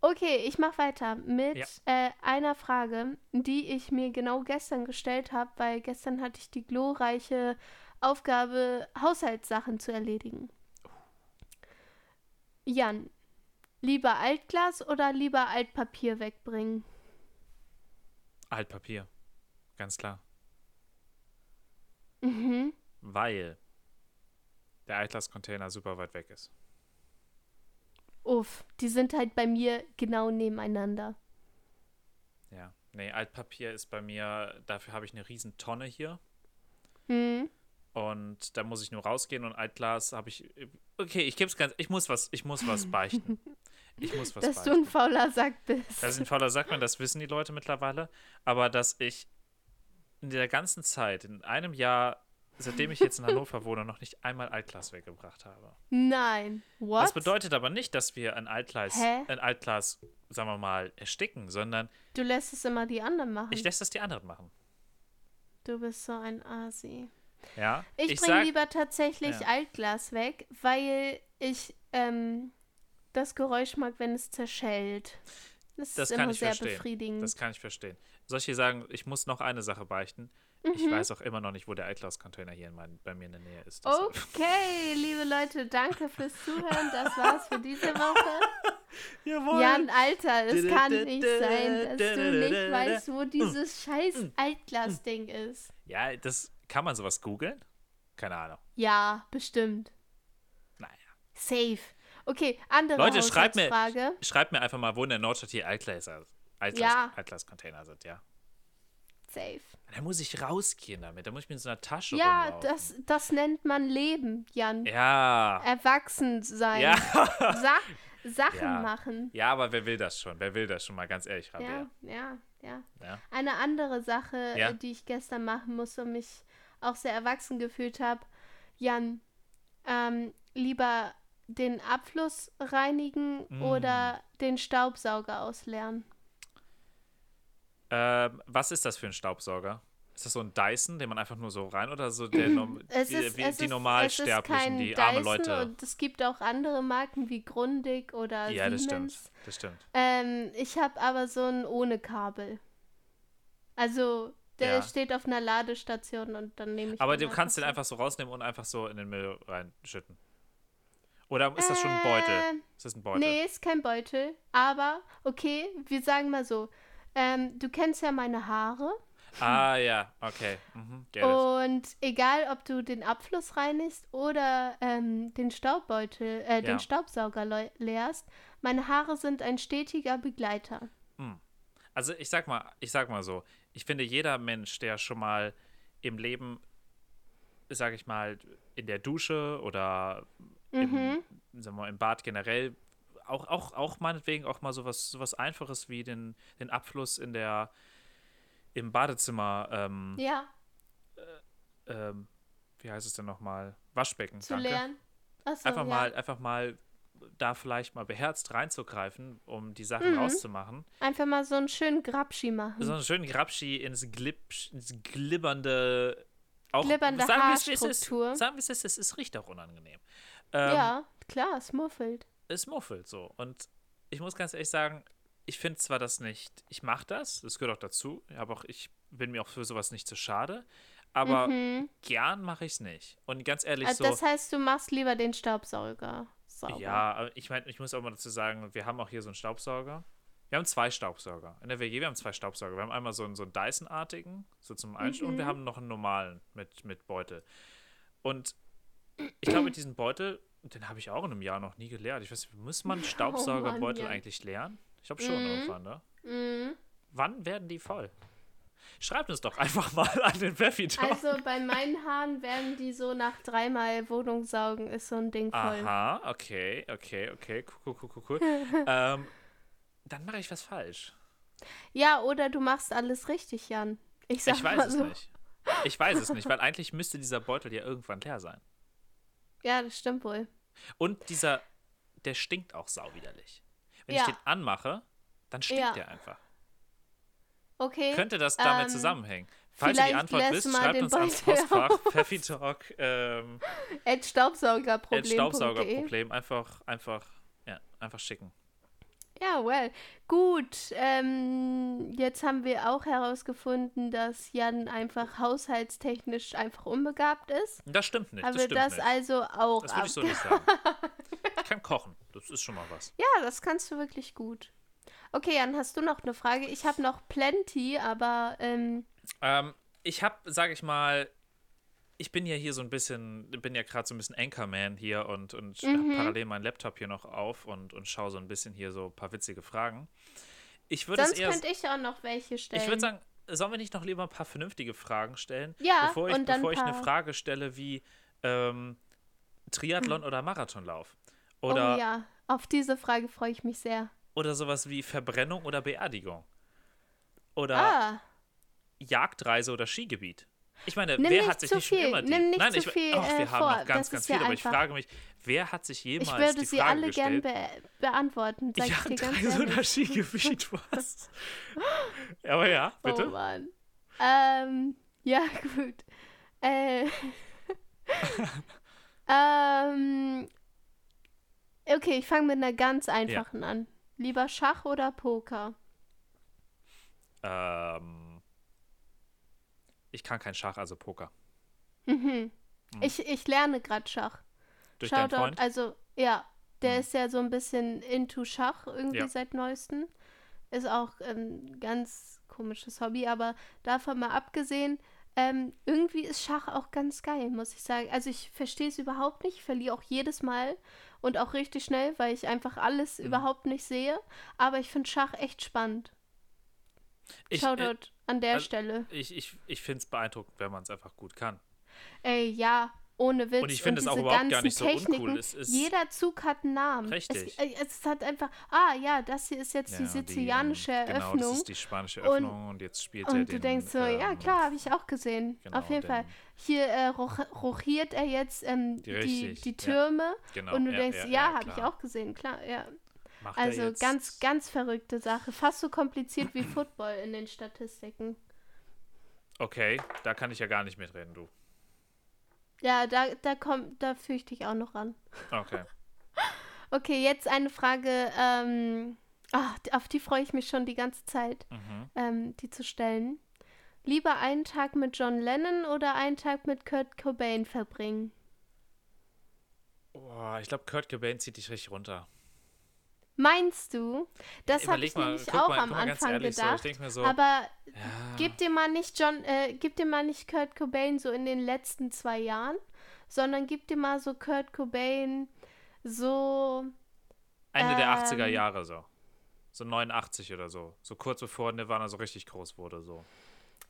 Okay, ich mache weiter mit Ja. äh, einer Frage, die ich mir genau gestern gestellt habe, weil gestern hatte ich die glorreiche Aufgabe, Haushaltssachen zu erledigen. Jan, lieber Altglas oder lieber Altpapier wegbringen? Altpapier. Ganz klar. Mhm. Weil der Altglas-Container super weit weg ist. Uff, die sind halt bei mir genau nebeneinander. Ja. Nee, Altpapier ist bei mir, dafür habe ich eine riesen Tonne hier. Hm. Und da muss ich nur rausgehen und Altglas habe ich. Okay, ich gebe es ganz. Ich muss was, ich muss was beichten. Ich muss was Dass du beichten. ein fauler Sack bist. Das ist ein fauler Sack, das wissen die Leute mittlerweile. Aber dass ich in der ganzen Zeit, in einem Jahr, seitdem ich jetzt in Hannover wohne, noch nicht einmal Altglas weggebracht habe. Nein. What? Das bedeutet aber nicht, dass wir ein Altglas, Hä? ein Altglas, sagen wir mal, ersticken, sondern Du lässt es immer die anderen machen. ich lasse das die anderen machen. du bist so ein Asi. Ja. Ich, ich bringe lieber tatsächlich Ja. Altglas weg, weil ich ähm, das Geräusch mag, wenn es zerschellt. Das, Das ist kann immer ich sehr verstehen. befriedigend. Das kann ich verstehen. Soll ich dir sagen, ich muss noch eine Sache beichten? Mhm. Ich weiß auch immer noch nicht, wo der Altglas-Container hier in mein, bei mir in der Nähe ist. deshalb- Okay, liebe Leute, danke fürs Zuhören. Das war's für diese Woche. Jawohl. Jan, Alter, es kann nicht sein, dass du nicht weißt, wo dieses scheiß Altglas-Ding ist. Ja, das kann man sowas googeln? Keine Ahnung. Ja, bestimmt. Naja. Safe. Okay, andere Leute, schreibt mir, schreibt mir einfach mal, wo in der Nordstadt hier Altgläser, Altglas, Ja. Altglas-Container sind, ja. Safe. Da muss ich rausgehen damit. Da muss ich mir in so einer Tasche Ja, rumlaufen. das, das nennt man Leben, Jan. Ja. Erwachsen sein. Ja. Sa Sachen Ja. machen. Ja, aber wer will das schon? Wer will das schon mal ganz ehrlich, Ja, Rabea? ja, ja. Ja. Eine andere Sache, Ja. äh, die ich gestern machen musste und mich auch sehr erwachsen gefühlt habe. Jan, ähm, lieber den Abfluss reinigen Mm. oder den Staubsauger ausleeren? Ähm, was ist das für ein Staubsauger? Ist das so ein Dyson, den man einfach nur so rein oder so der, Es die, ist, die ist, Normalsterblichen, die Dyson arme Leute? und es gibt auch andere Marken wie Grundig oder Ja, das Siemens. stimmt. Das stimmt. Ähm, ich habe aber so einen ohne Kabel. Also, der Ja. steht auf einer Ladestation und dann nehme ich Aber du kannst den einfach so rausnehmen und einfach so in den Müll reinschütten. Oder ist das schon ein Beutel? Äh, Ist das ein Beutel? Nee, ist kein Beutel. Aber, okay, wir sagen mal so. Ähm, du kennst ja meine Haare. Ah, ja, okay. Mhm, it. Und egal, ob du den Abfluss reinigst oder ähm, den Staubbeutel, äh, Ja. den Staubsauger leerst, meine Haare sind ein stetiger Begleiter. Also ich sag mal, ich sag mal so, ich finde jeder Mensch, der schon mal im Leben, sag ich mal, in der Dusche oder Mhm. im, sagen wir mal, im Bad generell, auch, auch, auch meinetwegen auch mal sowas, sowas Einfaches wie den, den Abfluss in der im Badezimmer, ähm, Ja, ähm, wie heißt es denn nochmal? Waschbecken. zu danke. lernen. Achso, einfach ja. mal, einfach mal da vielleicht mal beherzt reinzugreifen, um die Sachen Mhm. rauszumachen. Einfach mal so einen schönen Grabschi machen. So einen schönen Grabschi ins, ins glibbernde, auch Glibbernde sagen wir es, es Haarstruktur. ist. Sagen wir es, ist, es ist, riecht auch unangenehm. Ähm, ja, klar, es muffelt. Es muffelt so. Und ich muss ganz ehrlich sagen, ich finde zwar das nicht, ich mache das, das gehört auch dazu, aber auch ich bin mir auch für sowas nicht zu schade, aber Mhm. gern mache ich es nicht. Und ganz ehrlich, Also so. das heißt, du machst lieber den Staubsauger sauber. Ja, ich meine, ich muss auch mal dazu sagen, wir haben auch hier so einen Staubsauger. Wir haben zwei Staubsauger. In der WG, wir haben zwei Staubsauger. Wir haben einmal so einen, so einen Dyson-artigen, so zum Einstellen, und wir Mhm. haben noch einen normalen mit, mit Beutel. Und ich glaube, diesen Beutel, den habe ich auch in einem Jahr noch nie geleert. Ich weiß nicht, muss man Staubsaugerbeutel Jan. eigentlich leeren? Ich glaube schon Mhm. irgendwann, ne? Mhm. Wann werden die voll? Schreibt uns doch einfach mal an den Pfeffi. Also bei meinen Haaren werden die so nach dreimal Wohnung saugen, ist so ein Ding voll. Aha, okay, okay, okay, cool, cool, cool, cool. ähm, dann mache ich was falsch. Ja, oder du machst alles richtig, Jan. Ich sag Ich weiß mal es so. nicht. Ich weiß es nicht, weil eigentlich müsste dieser Beutel ja irgendwann leer sein. Ja, das stimmt wohl. Und dieser, der stinkt auch sauwiderlich. Wenn Ja. ich den anmache, dann stinkt Ja. der einfach. Okay. Könnte das damit ähm, zusammenhängen? Falls ihr die Antwort wisst, schreibt uns ans Postfach Pfeffi-Talk ähm, At at Staubsaugerproblem.de. Staubsaugerproblem. Einfach, einfach, ja, einfach schicken. Ja, well. Gut. Ähm, jetzt haben wir auch herausgefunden, dass Jan einfach haushaltstechnisch einfach unbegabt ist. Das stimmt nicht. Haben das wir stimmt das nicht. also auch Das würde ich so nicht sagen. Ich kann kochen. Das ist schon mal was. Ja, das kannst du wirklich gut. Okay, Jan, hast du noch eine Frage? Ich habe noch plenty, aber ähm, Ähm, ich habe, sage ich mal, ich bin ja hier so ein bisschen, bin ja gerade so ein bisschen Anchorman hier und, und Mhm. parallel meinen Laptop hier noch auf und, und schaue so ein bisschen hier so ein paar witzige Fragen. Ich würde sonst eher, könnte ich auch noch welche stellen. ich würde sagen, sollen wir nicht noch lieber ein paar vernünftige Fragen stellen? Ja, bevor ich, und dann bevor ich eine Frage stelle wie ähm, Triathlon oder Marathonlauf. Oder, oh ja, auf diese Frage freue ich mich sehr. oder sowas wie Verbrennung oder Beerdigung. Oder Ah, Jagdreise oder Skigebiet. Ich meine, Nimm wer hat sich zu nicht schon viel, immer die... nimm nicht Nein, zu ich, viel, ach, wir äh, haben vor. noch ganz, Das ganz ist ja viel, aber ich frage mich, wer hat sich jemals ich würde die sie Frage alle gern gestellt? be beantworten, sag ich dir ganz Jagdreise oder ehrlich. Skigebiet, was? aber ja, bitte. Oh Mann. Ähm, ja, gut. Äh, ähm, okay, ich fange mit einer ganz einfachen an. Lieber Schach oder Poker? Ähm, ich kann kein Schach, also Poker. Mhm. Ich, ich lerne gerade Schach. Durch deinen Shoutout, Freund? also ja, der Mhm. ist ja so ein bisschen into Schach irgendwie Ja. seit neuestem. Ist auch ein ganz komisches Hobby, aber davon mal abgesehen, ähm, irgendwie ist Schach auch ganz geil, muss ich sagen. Also ich verstehe es überhaupt nicht, ich verliere auch jedes Mal und auch richtig schnell, weil ich einfach alles Mhm. überhaupt nicht sehe. Aber ich finde Schach echt spannend. Ich, äh, Shoutout an der also- Stelle. ich, ich, ich finde es beeindruckend, wenn man es einfach gut kann. Ey, ja, ohne Witz. Und ich finde es auch überhaupt gar nicht so Techniken, uncool. Es ist- Jeder Zug hat einen Namen. Richtig. Es, äh, es hat einfach, ah ja, das hier ist jetzt die Ja, sizilianische ähm, Genau, Eröffnung. das ist die spanische Und- Öffnung und, jetzt spielt er und den, du denkst so, ja ähm, klar, habe ich auch gesehen. genau, Auf jeden den- Fall. Hier äh, roch rochiert er jetzt ähm, Die- die, die ja. Türme Genau, und du ja, denkst, ja, ja, ja, habe ich auch gesehen, klar, ja. Macht Also ganz, ganz verrückte Sache. Fast so kompliziert wie Football in den Statistiken. Okay, da kann ich ja gar nicht mitreden, du. Ja, da, da kommt, da fürchte ich auch noch ran. Okay. Okay, jetzt eine Frage, ähm, ach, auf die freue ich mich schon die ganze Zeit, Mhm. ähm, die zu stellen. Lieber einen Tag mit John Lennon oder einen Tag mit Kurt Cobain verbringen? Boah, ich glaube, Kurt Cobain zieht dich richtig runter. Meinst du? Das habe ich mal, nämlich auch mal, am Anfang so, gedacht. mir so, aber ja, gib dir mal nicht John, äh, gib dir mal nicht Kurt Cobain so in den letzten zwei Jahren, sondern gib dir mal so Kurt Cobain so Ende der 80er ähm, Jahre so. So 89 oder so. So kurz bevor Nirvana so richtig groß wurde, so.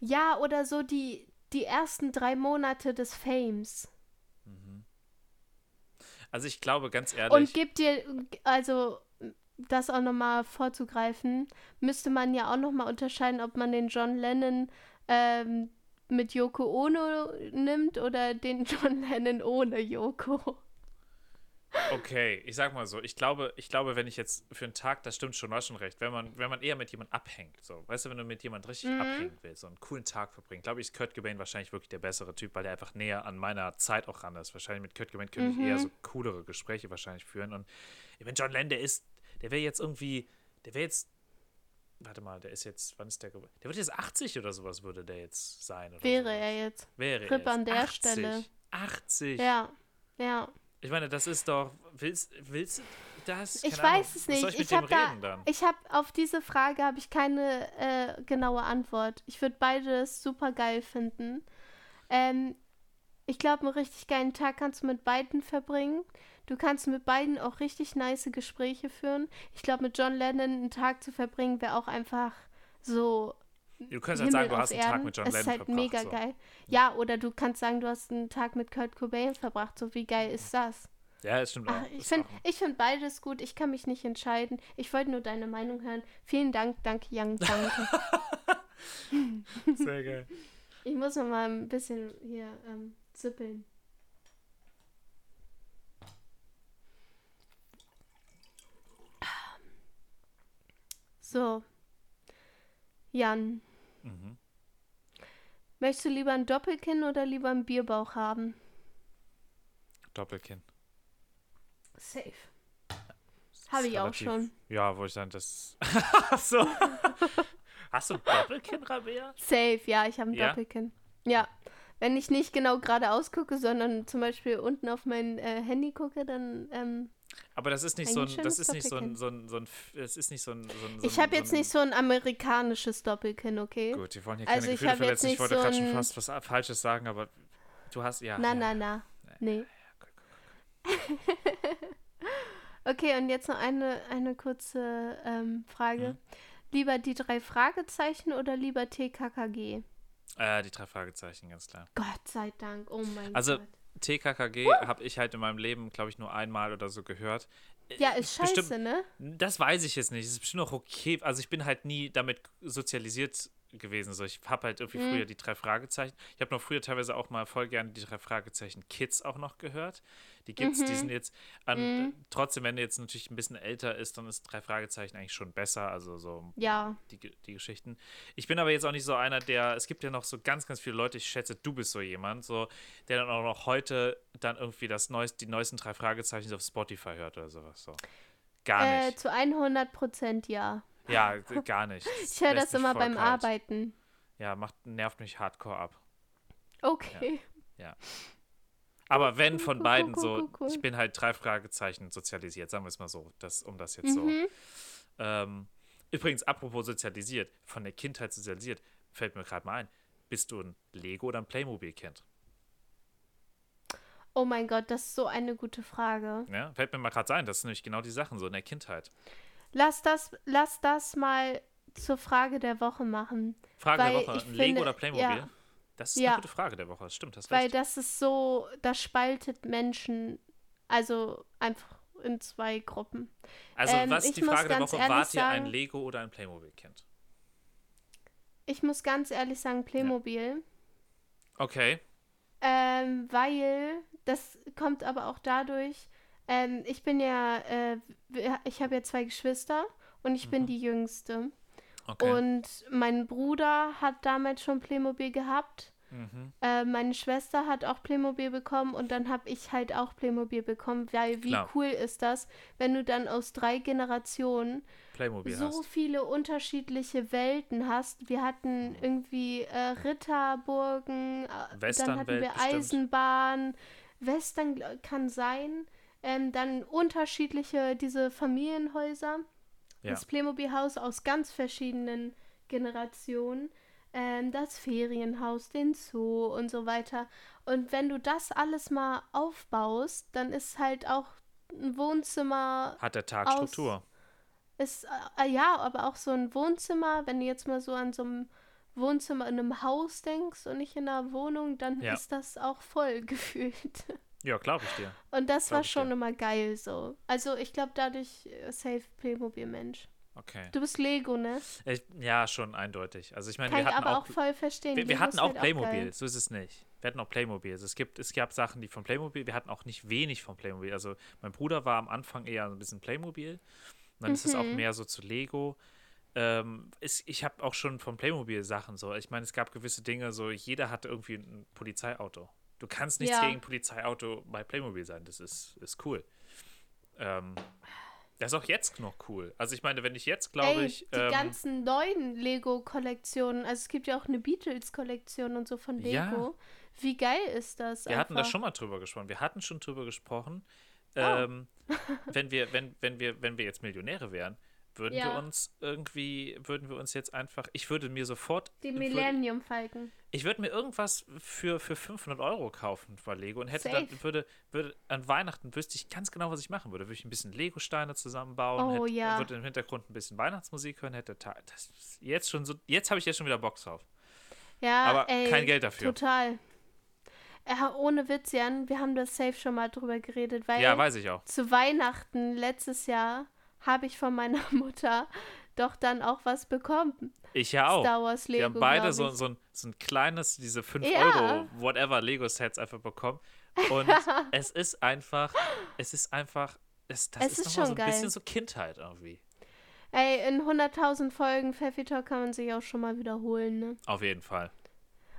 Ja, oder so die, die ersten drei Monate des Fames. Also ich glaube, ganz ehrlich, Und gib dir, also das auch nochmal vorzugreifen, müsste man ja auch nochmal unterscheiden, ob man den John Lennon ähm, mit Yoko Ono nimmt oder den John Lennon ohne Yoko. okay, ich sag mal so, ich glaube, ich glaube, wenn ich jetzt für einen Tag, das stimmt schon, hast schon recht, wenn man, wenn man eher mit jemandem abhängt, so, weißt du, wenn du mit jemandem richtig Mhm. abhängen willst, so einen coolen Tag verbringen, glaube ich, ist Kurt Cobain wahrscheinlich wirklich der bessere Typ, weil der einfach näher an meiner Zeit auch ran ist. Wahrscheinlich mit Kurt Cobain könnte ich Mhm. eher so coolere Gespräche wahrscheinlich führen und ich meine, John Lennon, der ist, der wäre jetzt irgendwie, der wäre jetzt Warte mal, der ist jetzt, wann ist der geboren? Der wird jetzt 80 oder sowas, würde der jetzt sein. Oder Wäre sowas. er jetzt. Wäre Rip er an der 80. Stelle. 80. Ja, ja. Ich meine, das ist doch, willst, willst, das, Ich keine Ahnung, weiß es nicht. Ich Ich habe da, dann? ich habe auf diese Frage habe ich keine äh, genaue Antwort. Ich würde beides super geil finden. Ähm, ich glaube, einen richtig geilen Tag kannst du mit beiden verbringen. Du kannst mit beiden auch richtig nice Gespräche führen. Ich glaube, mit John Lennon einen Tag zu verbringen wäre auch einfach so Du könntest halt sagen, du hast einen Tag mit John es Lennon ist halt verbracht. mega so. geil. Ja, oder du kannst sagen, du hast einen Tag mit Kurt Cobain verbracht. So wie geil ist das? Ja, das stimmt auch. Ach, ich finde find beides gut. Ich kann mich nicht entscheiden. Ich wollte nur deine Meinung hören. Vielen Dank, danke, Young, danke. Sehr geil. ich muss noch mal ein bisschen hier ähm, zippeln. So. Jan, Mhm. möchtest du lieber ein Doppelkinn oder lieber einen Bierbauch haben? Doppelkinn. Safe. Habe ich auch schon. Ja, wo ich dann das. So. Hast du ein Doppelkinn, Rabea? Safe, ja, ich habe ein Ja? Doppelkinn. Ja. Wenn ich nicht genau geradeaus gucke, sondern zum Beispiel unten auf mein äh, Handy gucke, dann. Ähm, Aber das ist nicht Ein so ein, das ist nicht so ein, so ein, so ein, das ist nicht so ein, so ein so ich habe jetzt nicht so ein amerikanisches Doppelkinn, okay? Gut, wir wollen hier keine Also ich Gefühle jetzt verletzen. Ich wollte gerade schon fast was Falsches sagen, aber du hast, ja. na, ja. na, na. Nee. Okay, und jetzt noch eine, eine kurze ähm, Frage. Mhm. Lieber die drei Fragezeichen oder lieber TKKG? Äh, die drei Fragezeichen, ganz klar. Gott sei Dank, oh mein Also, Gott. TKKG habe ich halt in meinem Leben, glaube ich, nur einmal oder so gehört. Ja, ist scheiße, bestimmt- ne? Das weiß ich jetzt nicht. Es ist bestimmt auch okay. Also ich bin halt nie damit sozialisiert gewesen. So, ich habe halt irgendwie Mhm. früher die drei Fragezeichen. Ich habe noch früher teilweise auch mal voll gerne die drei Fragezeichen Kids auch noch gehört. Die gibt's, die Mhm. sind jetzt an, Mhm. trotzdem, wenn du jetzt natürlich ein bisschen älter ist, dann ist drei Fragezeichen eigentlich schon besser. Also so Ja. die, die Geschichten. Ich bin aber jetzt auch nicht so einer, der, es gibt ja noch so ganz, ganz viele Leute, ich schätze, du bist so jemand, so, der dann auch noch heute dann irgendwie das neues, die neuesten drei Fragezeichen auf Spotify hört oder sowas. So. Gar Äh, nicht. zu 100 Prozent ja. Ja, gar nicht. Ich höre das immer beim kalt. Arbeiten. Ja, macht, nervt mich hardcore ab. Okay. Aber wenn von beiden so, ich bin halt drei Fragezeichen sozialisiert, sagen wir es mal so, das, um das jetzt so. Mhm. Ähm, übrigens, apropos sozialisiert, von der Kindheit sozialisiert, fällt mir gerade mal ein, bist du ein Lego oder ein Playmobil-Kind? Oh mein Gott, das ist so eine gute Frage. Ja, fällt mir mal gerade ein, das sind nämlich genau die Sachen so in der Kindheit. Lass das, lass das mal zur Frage der Woche machen. Frage der Woche, ein Lego finde- oder Playmobil? ja. Das ist Ja. eine gute Frage der Woche, das stimmt, das Weil recht. das ist so, das spaltet Menschen, also einfach in zwei Gruppen. Also, ähm, was ist die Frage der Woche? Wart ihr ein sagen- Lego oder ein Playmobil-Kind? Ich muss ganz ehrlich sagen, Playmobil. Okay. Ähm, weil, das kommt aber auch dadurch, ähm, ich bin ja, äh, ich habe ja zwei Geschwister und ich bin die Jüngste. Okay. Und mein Bruder hat damals schon Playmobil gehabt. mhm. Äh, meine Schwester hat auch Playmobil bekommen und dann habe ich halt auch Playmobil bekommen, weil wie Klar. cool ist das, wenn du dann aus drei Generationen Playmobil so hast. viele unterschiedliche Welten hast. Wir hatten irgendwie äh, Ritterburgen, äh, dann hatten wir bestimmt. Eisenbahn, Western gl- kann sein, ähm, dann unterschiedliche diese Familienhäuser, Ja. das Playmobil-Haus aus ganz verschiedenen Generationen, ähm, das Ferienhaus, den Zoo und so weiter. Und wenn du das alles mal aufbaust, dann ist halt auch ein Wohnzimmer Hat der Tag aus- Struktur? ist, äh, ja, aber auch so ein Wohnzimmer, wenn du jetzt mal so an so einem Wohnzimmer in einem Haus denkst und nicht in einer Wohnung, dann Ja. ist das auch voll gefühlt. Ja, glaube ich dir. Und das Glaub war schon dir. immer geil so. Also ich glaube dadurch äh, safe Playmobil-Mensch. Okay. Du bist Lego, ne? Ich, ja, schon eindeutig. Also ich meine, Kann wir hatten aber auch, auch voll verstehen. wir, wir hatten ist auch halt Playmobil, geil. so ist es nicht. Wir hatten auch Playmobil. Also es gibt, es gab Sachen, die von Playmobil, wir hatten auch nicht wenig von Playmobil. Also mein Bruder war am Anfang eher ein bisschen Playmobil. Und dann ist es auch Mhm. mehr so zu Lego. Ähm, es, ich habe auch schon von Playmobil Sachen so. Ich meine, es gab gewisse Dinge, so jeder hatte irgendwie ein Polizeiauto. Du kannst nichts Ja. gegen Polizeiauto bei Playmobil sein. Das ist, ist cool. Ähm, das ist auch jetzt noch cool. Also ich meine, wenn ich jetzt, glaube ich. die ähm, ganzen neuen Lego-Kollektionen, also es gibt ja auch eine Beatles-Kollektion und so von Lego. Ja. Wie geil ist das? Wir hatten da einfach? schon mal drüber gesprochen. Wir hatten schon drüber gesprochen, ähm, wenn wir, wenn, wenn wir, wenn wir jetzt Millionäre wären, würden wir Ja. uns irgendwie, würden wir uns jetzt einfach, ich würde mir sofort, Die Millennium Falcon. ich würde mir irgendwas für, für 500 Euro kaufen bei Lego und hätte Safe. dann, würde, würde, an Weihnachten wüsste ich ganz genau, was ich machen würde. Würde ich ein bisschen Lego-Steine zusammenbauen, Oh, hätte, ja. würde im Hintergrund ein bisschen Weihnachtsmusik hören, hätte, das jetzt schon so, jetzt habe ich jetzt schon wieder Bock drauf. Ja, Aber ey, kein Geld dafür. Total. Ja, ohne Witz, Jan, wir haben das safe schon mal drüber geredet, weil Ja, weiß ich auch. zu Weihnachten letztes Jahr habe ich von meiner Mutter doch dann auch was bekommen. Ich ja auch. Star Wars Lego. Wir haben beide so, so, ein, so ein kleines, diese 5 Ja. Euro, whatever, Lego-Sets einfach bekommen. Und es ist einfach, es ist einfach, es, das Es ist, ist schon so ein geil. bisschen so Kindheit irgendwie. Ey, in 100.000 Folgen Pfeffi Talk kann man sich auch schon mal wiederholen, ne? Auf jeden Fall.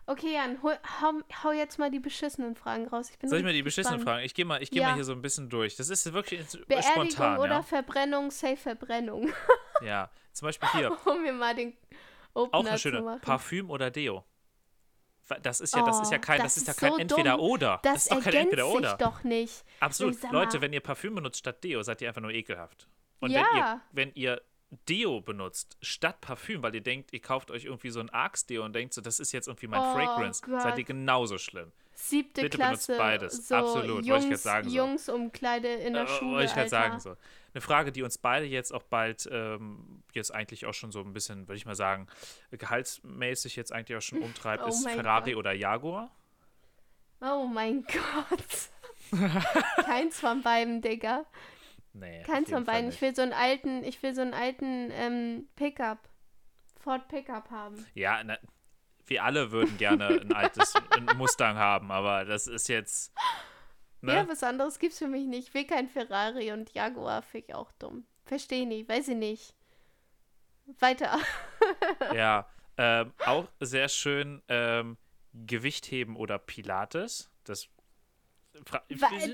Okay, Jan, hol, hau, hau jetzt mal die beschissenen Fragen raus. Ich bin Soll ich mir die beschissenen fragen? Ich gehe mal, ich geh Ja. mal hier so ein bisschen durch. Das ist wirklich Beerdigung spontan, oder ja. Verbrennung, safe Verbrennung. Ja, zum Beispiel hier, um mir mal den Opener auch eine schöne. Parfüm oder Deo. Das ist ja, das ist ja Oh, kein, das das ist ja kein so Entweder-Oder. Das, Das ist doch kein Entweder-Oder. sich doch nicht. Absolut. Mal. Leute, wenn ihr Parfüm benutzt statt Deo, seid ihr einfach nur ekelhaft. Und Ja. wenn, ihr, wenn ihr Deo benutzt statt Parfüm, weil ihr denkt, ihr kauft euch irgendwie so ein Arx-Deo und denkt so, das ist jetzt irgendwie mein Oh Fragrance, Gott. seid ihr genauso schlimm. Siebte Bitte benutzt Klasse. beides. So Absolut, wollte ich Jungs, grad sagen so. Jungsumkleide in der Äh, Schule. wollte ich gerade Alter. sagen so. Eine Frage, die uns beide jetzt auch bald, ähm, jetzt eigentlich auch schon so ein bisschen, würde ich mal sagen, gehaltsmäßig jetzt eigentlich auch schon umtreibt, Oh ist Ferrari Gott. oder Jaguar. Oh mein Gott. Keins von beiden, Digga. Nee. Keins von beiden. Ich will so einen alten, ich will so einen alten ähm, Pickup. Ford Pickup haben. Ja, na, wir alle würden gerne ein altes Mustang haben, aber das ist jetzt. Ne? Ja, was anderes gibt's für mich nicht. Ich will kein Ferrari und Jaguar finde ich auch dumm. Verstehe nicht, weiß ich nicht. Weiter. Ja, ähm, auch sehr schön ähm, Gewichtheben oder Pilates. Das, fra- wir Wa- sind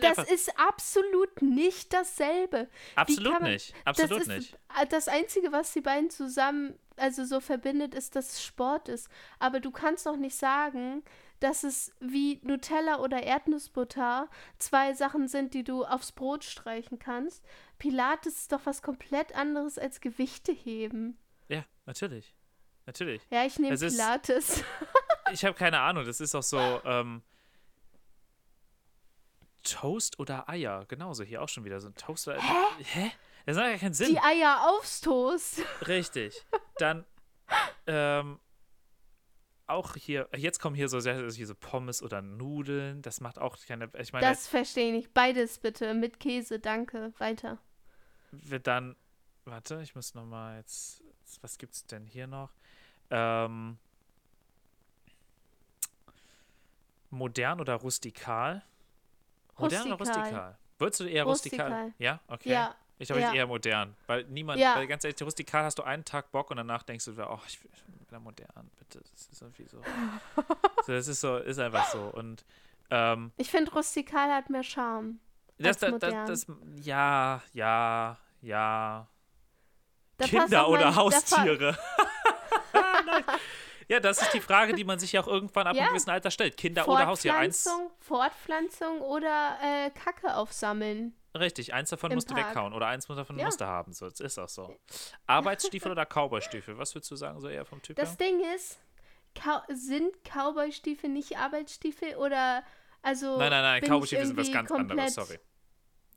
Das ist absolut nicht dasselbe. absolut man- nicht. Absolut das ist, nicht. Das Einzige, was die beiden zusammen, also so verbindet, ist, dass es Sport ist. Aber du kannst doch nicht sagen, dass es wie Nutella oder Erdnussbutter zwei Sachen sind, die du aufs Brot streichen kannst. Pilates ist doch was komplett anderes als Gewichte heben. Ja, natürlich. Natürlich. Ja, ich nehme Es ist- Pilates. Ich habe keine Ahnung. Das ist auch so. Ähm, Toast oder Eier. Genauso hier auch schon wieder so ein Toast oder Hä? Hä? Das macht ja keinen Sinn. Die Eier aufs Toast. Richtig. Dann ähm, auch hier, jetzt kommen hier so, sehr- hier so Pommes oder Nudeln. Das macht auch keine. Ich meine, Das verstehe ich nicht. Beides bitte. Mit Käse, danke. Weiter. wird dann. Warte, ich muss noch mal jetzt. Was gibt's denn hier noch? Ähm, modern oder rustikal? Modern oder Rustikal. Würdest du eher rustikal? Rustikal. Ja, okay. Ja. Ich glaube, ja. eher modern. Weil niemand, Ja. weil ganz ehrlich, rustikal hast du einen Tag Bock und danach denkst du, oh, ich will wieder modern, bitte. Das ist irgendwie so. so das ist so, ist einfach so. Und ähm, Ich finde, rustikal hat mehr Charme. das, Als das, das, modern. das, ja, ja, ja. Da Kinder oder mein- da Haustiere? Nein. Ja, das ist die Frage, die man sich ja auch irgendwann ab Ja. einem gewissen Alter stellt. Kinder oder Haustiere. Eins, Fortpflanzung, Fortpflanzung oder äh, Kacke aufsammeln. richtig, eins davon Im musst du Park. weghauen oder eins davon Ja. musst du haben. So, das ist auch so. Arbeitsstiefel oder Cowboystiefel? Was würdest du sagen, so eher vom Typ Das her? Ding ist, Cow sind Cowboystiefel nicht Arbeitsstiefel oder also Nein, nein, nein, Cowboystiefel sind was ganz anderes, sorry.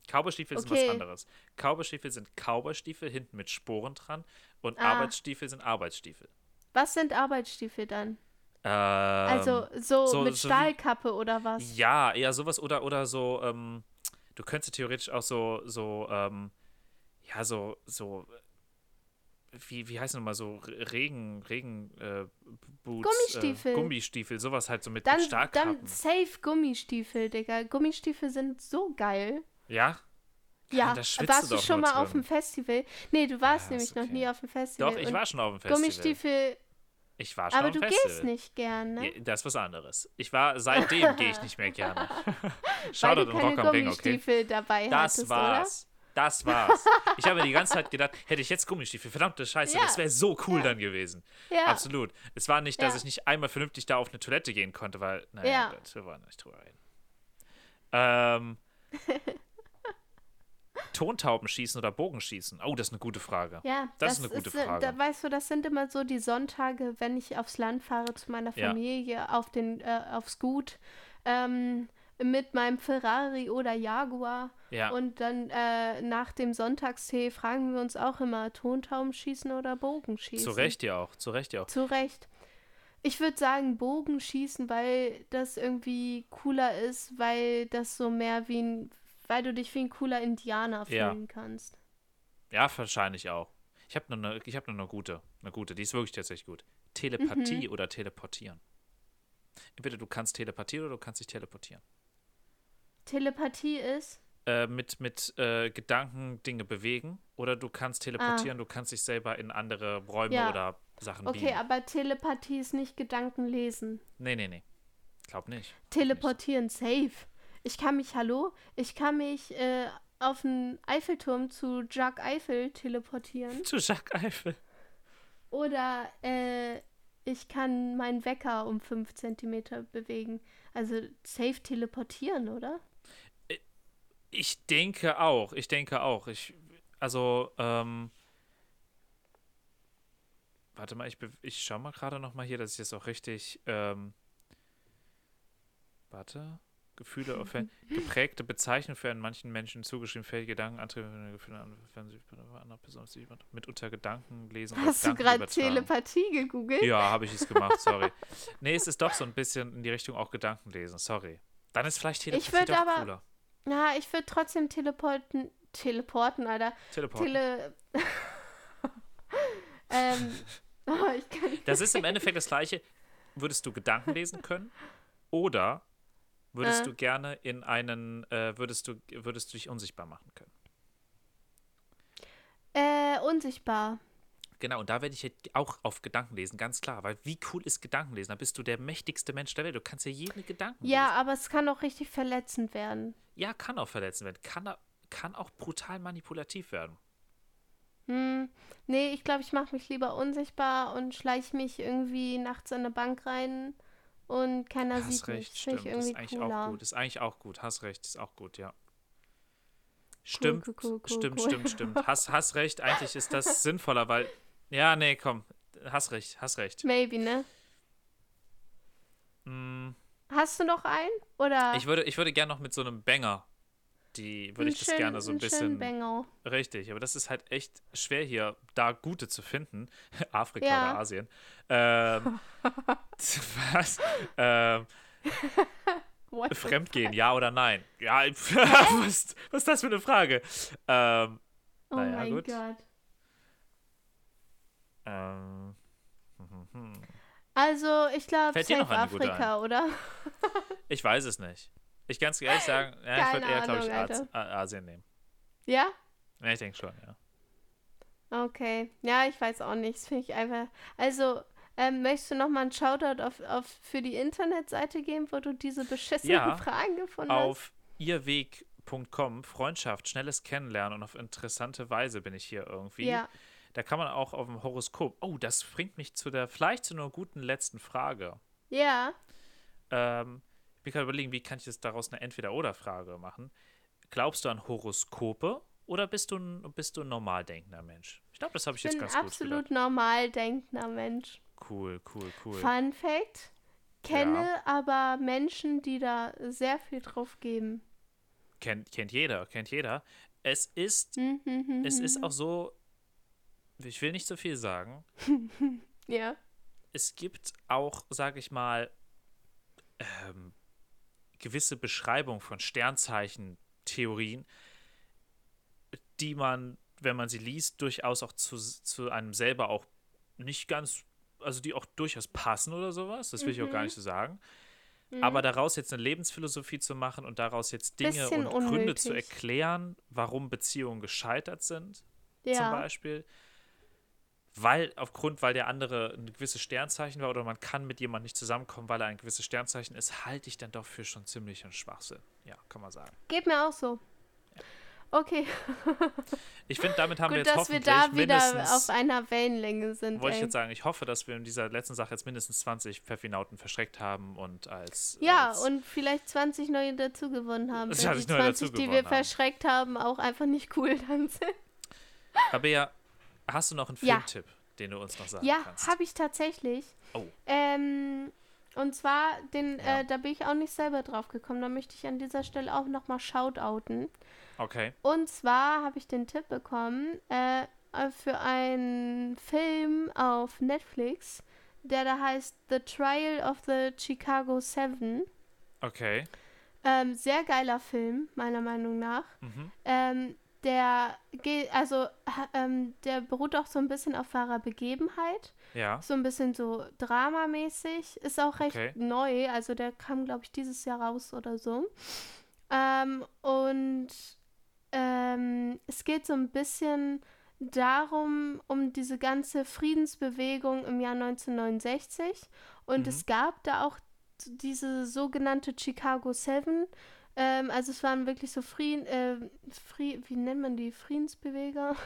Cowboystiefel sind Okay. was anderes. Cowboystiefel sind Cowboystiefel hinten mit Sporen dran und Ah. Arbeitsstiefel sind Arbeitsstiefel. Was sind Arbeitsstiefel dann? Ähm, Also so, so- mit so wie- Stahlkappe oder was? Ja, eher sowas oder, oder so, ähm, du könntest theoretisch auch so, so, ähm, ja, so, so, wie, wie heißt nochmal so Re- Regen, Regen, äh, Boots, Gummistiefel. Äh, Gummistiefel, sowas halt so mit, Dann, mit Stahlkappen. dann safe Gummistiefel, Digga. Gummistiefel sind so geil. ja? Ja, warst du schon mal auf drin. dem Festival? Nee, du warst Ja, nämlich ist noch okay. nie auf dem Festival. Doch, ich war schon auf dem Festival. Gummistiefel, Ich war schon aber du dem gehst Festival. nicht gern, ne? Das ist was anderes. Ich war, seitdem gehe ich nicht mehr gerne. Und keine Rock am Ring, okay? Gummistiefel dabei Das hattest, war's. Das war's. Ich habe die ganze Zeit gedacht, hätte ich jetzt Gummistiefel, verdammte Scheiße, Ja. das wäre so cool Ja. dann gewesen. oder? Ja. Absolut. Es war nicht, dass ich nicht einmal vernünftig da auf eine Toilette gehen konnte, weil, naja, Ja. wir wollen nicht drüber reden. Ähm, Tontaubenschießen oder Bogenschießen? Oh, das ist eine gute Frage. Ja, Das ist eine gute äh, Frage. Da, weißt du, das sind immer so die Sonntage, wenn ich aufs Land fahre zu meiner Ja. Familie, auf den, äh, aufs Gut, ähm, mit meinem Ferrari oder Jaguar. Ja. Und dann äh, nach dem Sonntagstee fragen wir uns auch immer, Tontaubenschießen oder Bogenschießen? Zu Recht ja auch, zu Recht ja auch. Zu Recht. Ich würde sagen Bogenschießen, weil das irgendwie cooler ist, weil das so mehr wie ein, weil du dich wie ein cooler Indianer Ja. fühlen kannst. Ja, wahrscheinlich auch. Ich habe noch eine, ich habe noch eine gute, eine gute. Die ist wirklich tatsächlich gut. Telepathie Mhm. oder teleportieren. Entweder du kannst teleportieren oder du kannst dich teleportieren. Telepathie ist, Äh, mit mit äh, Gedanken Dinge bewegen oder du kannst teleportieren, du kannst dich selber in andere Räume Ah. Ja. oder Sachen okay, beamen. aber Telepathie ist nicht Gedanken lesen. Nee, nee, nee. Glaub nicht. Teleportieren, safe. Ich kann mich, hallo, ich kann mich äh, auf den Eiffelturm zu Jacques Eiffel teleportieren. Zu Jacques Eiffel. Oder äh, ich kann meinen Wecker um 5 cm bewegen. Also safe teleportieren, oder? Ich denke auch. Ich denke auch. Ich, also, ähm, warte mal, ich, ich schau mal gerade noch mal hier, dass ich das auch richtig, ähm, warte, Gefühle geprägte Bezeichnung für in manchen Menschen zugeschrieben, fähige Gedanken, Antriebe, Gefühle, andere wenn einer anderen Person sich jemand mitunter Gedanken lesen. Hast du Gedanken gerade. Telepathie gegoogelt? Ja, habe ich es gemacht, sorry. nee, es ist doch so ein bisschen in die Richtung auch Gedanken lesen, sorry. Dann ist vielleicht Telepathie würd doch aber- cooler. Na, ich würde trotzdem teleporten. Teleporten, Alter. Teleporten. Tele. ähm. Oh, ich. Das ist im Endeffekt das Gleiche. Würdest du Gedanken lesen können? Oder würdest Äh. du gerne in einen, äh, würdest du, würdest du dich unsichtbar machen können? Äh, unsichtbar. Genau, und da werde ich jetzt auch auf Gedanken lesen, ganz klar. Weil wie cool ist Gedankenlesen? Da bist du der mächtigste Mensch der Welt. Du kannst ja jeden Gedanken Ja, lesen. aber es kann auch richtig verletzend werden. Ja, kann auch verletzen werden. Kann, kann auch brutal manipulativ werden. Hm. Nee, ich glaube, ich mache mich lieber unsichtbar und schleiche mich irgendwie nachts in eine Bank rein und keiner Hast sieht mich. recht, Das finde stimmt. ich Das ist irgendwie eigentlich cooler. auch gut. Ist eigentlich auch gut. Hast recht, ist auch gut, ja. Stimmt, cool, cool, cool, stimmt, stimmt, stimmt. Hast, hast recht, eigentlich ist das sinnvoller, weil. Ja, nee, komm. Hast recht, hast recht. Maybe, ne? Mm, Hast du noch einen? Oder Ich würde, ich würde gerne noch mit so einem Banger. Die würde ich das einen gerne so ein bisschen. Richtig, aber das ist halt echt schwer hier, da gute zu finden. Afrika Ja. oder Asien. Ähm, was? Ähm, Fremdgehen, ja oder nein? Ja, was, was ist das für eine Frage? Ähm, Oh Naja, mein gut. Gott. ähm, hm, hm. Also, ich glaube, Afrika, oder? ich weiß es nicht. Ich kann es ehrlich sagen, ja, ich würde eher, glaube ich, Alter. Asien nehmen. Ja? Ja, ich denke schon, ja. Okay. Ja, ich weiß auch nicht. Das finde ich einfach. Also, ähm, möchtest du nochmal einen Shoutout auf, auf, für die Internetseite geben, wo du diese beschissenen Ja, Fragen gefunden hast? Auf ihrweg.com, Freundschaft, schnelles Kennenlernen und auf interessante Weise bin ich hier irgendwie. Ja. Da kann man auch auf dem Horoskop. Oh, das bringt mich zu der, vielleicht zu einer guten letzten Frage. Ja. Ähm, bin gerade überlegen, wie kann ich jetzt daraus eine Entweder-Oder-Frage machen? Glaubst du an Horoskope oder bist du ein, bist du ein normal denkender Mensch? Ich glaube, das habe ich Ich jetzt bin ganz gut absolut gedacht. normal denkender Mensch. Cool, cool, cool. Fun Fact: Kenne aber Menschen, die da sehr viel drauf geben. Kennt, kennt jeder, kennt jeder. Es ist, Hm, hm, hm, es ist auch so, ich will nicht so viel sagen. Ja. es gibt auch, sage ich mal, ähm, gewisse Beschreibungen von Sternzeichen-Theorien, die man, wenn man sie liest, durchaus auch zu, zu einem selber auch nicht ganz, also die auch durchaus passen oder sowas. Das will ich auch gar Mhm. nicht so sagen. Aber daraus jetzt eine Lebensphilosophie zu machen und daraus jetzt Dinge Bisschen und Gründe zu unnötig. erklären, warum Beziehungen gescheitert sind, zum Ja. Beispiel. Weil, aufgrund, weil der andere ein gewisses Sternzeichen war oder man kann mit jemandem nicht zusammenkommen, weil er ein gewisses Sternzeichen ist, halte ich dann doch für schon ziemlich einen Schwachsinn. Ja, kann man sagen. Geht mir auch so. Okay. Ich finde, damit haben Gut, wir jetzt dass wir hoffentlich da wieder auf einer Wellenlänge sind. wollte ich jetzt sagen, ich hoffe, dass wir in dieser letzten Sache jetzt mindestens 20 Pfeffinauten verschreckt haben und als Ja, als, und vielleicht 20 neue dazu gewonnen haben. Wenn 20 die neue 20, die wir haben. verschreckt haben, auch einfach nicht cool dann sind. Rabea, hast du noch einen Ja. Filmtipp, den du uns noch sagen Ja, kannst? habe ich tatsächlich. Oh. Ähm, und zwar, den, Ja. äh, da bin ich auch nicht selber drauf gekommen. Da möchte ich an dieser Stelle auch nochmal shoutouten. Okay. Und zwar habe ich den Tipp bekommen äh, äh, für einen Film auf Netflix, der da heißt The Trial of the Chicago Seven. Okay. Ähm, sehr geiler Film, meiner Meinung nach. Mhm. Ähm, der geht, also, ähm, der beruht auch so ein bisschen auf wahrer Begebenheit. Ja. So ein bisschen so dramamäßig. Ist auch recht Okay. neu. Also der kam, glaube ich, dieses Jahr raus oder so. Ähm, und ähm, es geht so ein bisschen darum, um diese ganze Friedensbewegung im Jahr 1969. Und Mhm. es gab da auch diese sogenannte Chicago Seven. Ähm, also es waren wirklich so Frieden, äh, Fri wie nennt man die? Friedensbeweger?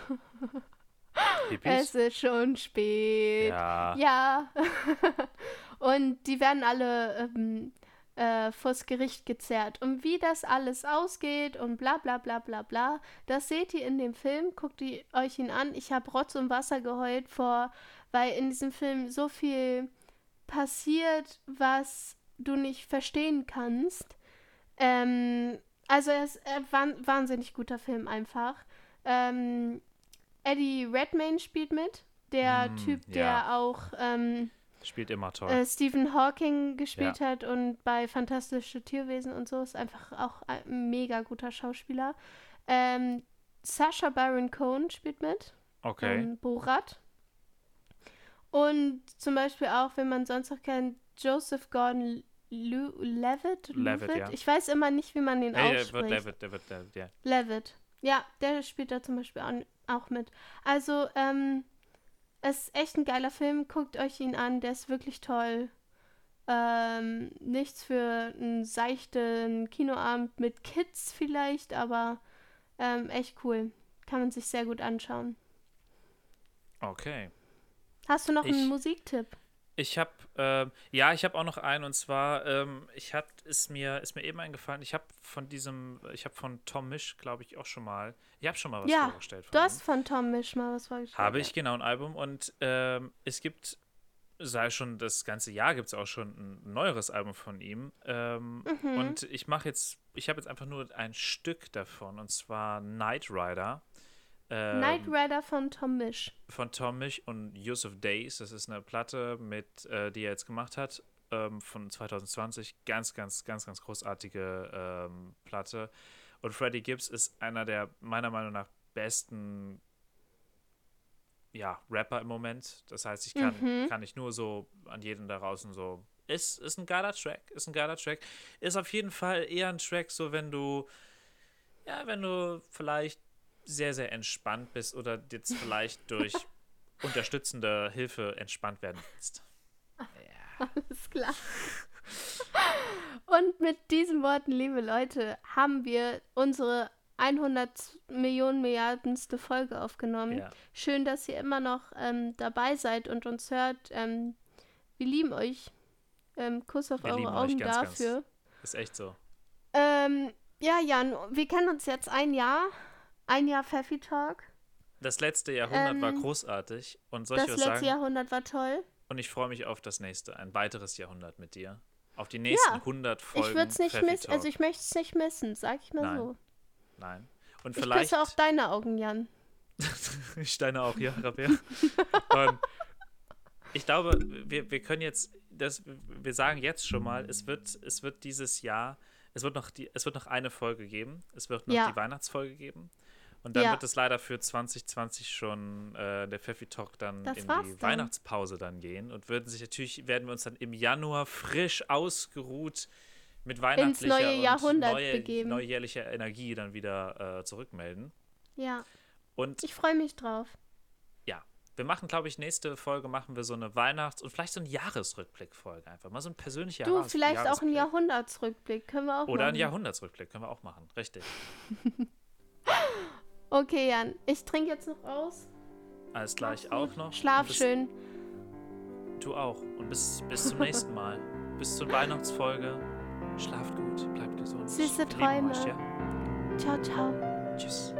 Hippies? Es ist schon spät. Ja. Ja. und die werden alle ähm, äh, vors Gericht gezerrt. Und wie das alles ausgeht und bla bla bla bla bla, das seht ihr in dem Film. Guckt ihr euch ihn an. Ich habe Rotz und Wasser geheult vor, weil in diesem Film so viel passiert, was du nicht verstehen kannst. Ähm, also er ist äh, wahn- wahnsinnig guter Film einfach. Ähm, Eddie Redmayne spielt mit. Der Mm, Typ, ja. der auch ähm, Spielt immer toll. äh, Stephen Hawking gespielt hat und bei Fantastische Tierwesen und so ist einfach auch ein mega guter Schauspieler. Ähm, Sacha Baron Cohen spielt mit. okay. Ähm, Borat. Und zum Beispiel auch, wenn man sonst noch kennt, Joseph Gordon Lu Levitt. Levitt, ja. Ich weiß immer nicht, wie man den der ausspricht. wird, der wird, der wird, der, der. Levitt. Ja, der spielt da zum Beispiel auch mit. Also, ähm, es ist echt ein geiler Film. Guckt euch ihn an, der ist wirklich toll. Ähm, nichts für einen seichten Kinoabend mit Kids vielleicht, aber ähm, echt cool. Kann man sich sehr gut anschauen. Okay. Hast du noch Ich- einen Musiktipp? Ich habe, ähm, ja, ich habe auch noch einen und zwar, ähm, ich hab, ist mir, ist mir eben eingefallen, ich habe von diesem, ich habe von Tom Misch, glaube ich, auch schon mal, ich habe schon mal was Ja, vorgestellt. Von Du hast von Tom Misch mal was vorgestellt. Habe ich genau ein Album und ähm, es gibt, sei schon das ganze Jahr gibt es auch schon ein neueres Album von ihm. Ähm, Mhm. Und ich mache jetzt, ich habe jetzt einfach nur ein Stück davon und zwar Knight Rider. Ähm, Knight Rider von Tom Misch. von Tom Misch und Use of Days. Das ist eine Platte, mit, äh, die er jetzt gemacht hat, ähm, von 2020. Ganz, ganz, ganz, ganz großartige ähm, Platte. Und Freddie Gibbs ist einer der meiner Meinung nach besten ja, Rapper im Moment. Das heißt, ich kann, Mhm. kann ich nur so an jeden da draußen so. Ist, ist ein geiler Track, ist ein geiler Track. Ist auf jeden Fall eher ein Track, so wenn du, ja, wenn du vielleicht sehr, sehr entspannt bist oder jetzt vielleicht durch unterstützende Hilfe entspannt werden willst. Alles klar. Und mit diesen Worten, liebe Leute, haben wir unsere 100 Millionen Milliardenste Folge aufgenommen. Ja. Schön, dass ihr immer noch ähm, dabei seid und uns hört. Ähm, wir lieben euch. Ähm, Kuss auf Wir eure Augen ganz, ganz. dafür. Ist echt so. Ähm, ja, Jan, wir kennen uns jetzt ein Jahr. Ein Jahr Pfeffi Talk. Das letzte Jahrhundert war Ähm, großartig und soll Das ich letzte sagen? Jahrhundert war toll. Und ich freue mich auf das nächste, ein weiteres Jahrhundert mit dir. Auf die nächsten Ja, 100 Folgen. ich würde es nicht missen. Also ich möchte es nicht missen, sag ich mal Nein. so. Nein. Und Ich vielleicht. küsse auch deine Augen, Jan. ich deine auch, ja, Rabea. Und ich glaube, wir, wir können jetzt, das, wir sagen jetzt schon mal, es wird, es wird dieses Jahr, es wird noch die, es wird noch eine Folge geben. Es wird noch Ja. die Weihnachtsfolge geben. Und dann Ja. wird es leider für 2020 schon äh, der Pfeffi Talk dann Das in die dann. Weihnachtspause dann gehen und würden sich natürlich, werden wir uns dann im Januar frisch ausgeruht mit weihnachtlicher neue und Jahrhundert neue, begeben. neujährlicher Energie dann wieder äh, zurückmelden. Ja, Und ich freue mich drauf. ja, wir machen, glaube ich, nächste Folge machen wir so eine Weihnachts- und vielleicht so eine Jahresrückblick-Folge einfach. Mal so ein persönlicher Du, Jahres vielleicht auch ein Jahresrückblick. Jahrhundertsrückblick. Können wir auch Oder ein machen. Jahrhundertsrückblick können wir auch machen, richtig. Okay, Jan, ich trinke jetzt noch aus. Alles klar, ich auch noch. Schlaf bis- schön. Du auch. Und bis, bis zum nächsten Mal. bis zur Weihnachtsfolge. Schlaft gut, bleibt gesund. Süße Träume. Euch, ja? Ciao, ciao. Tschüss.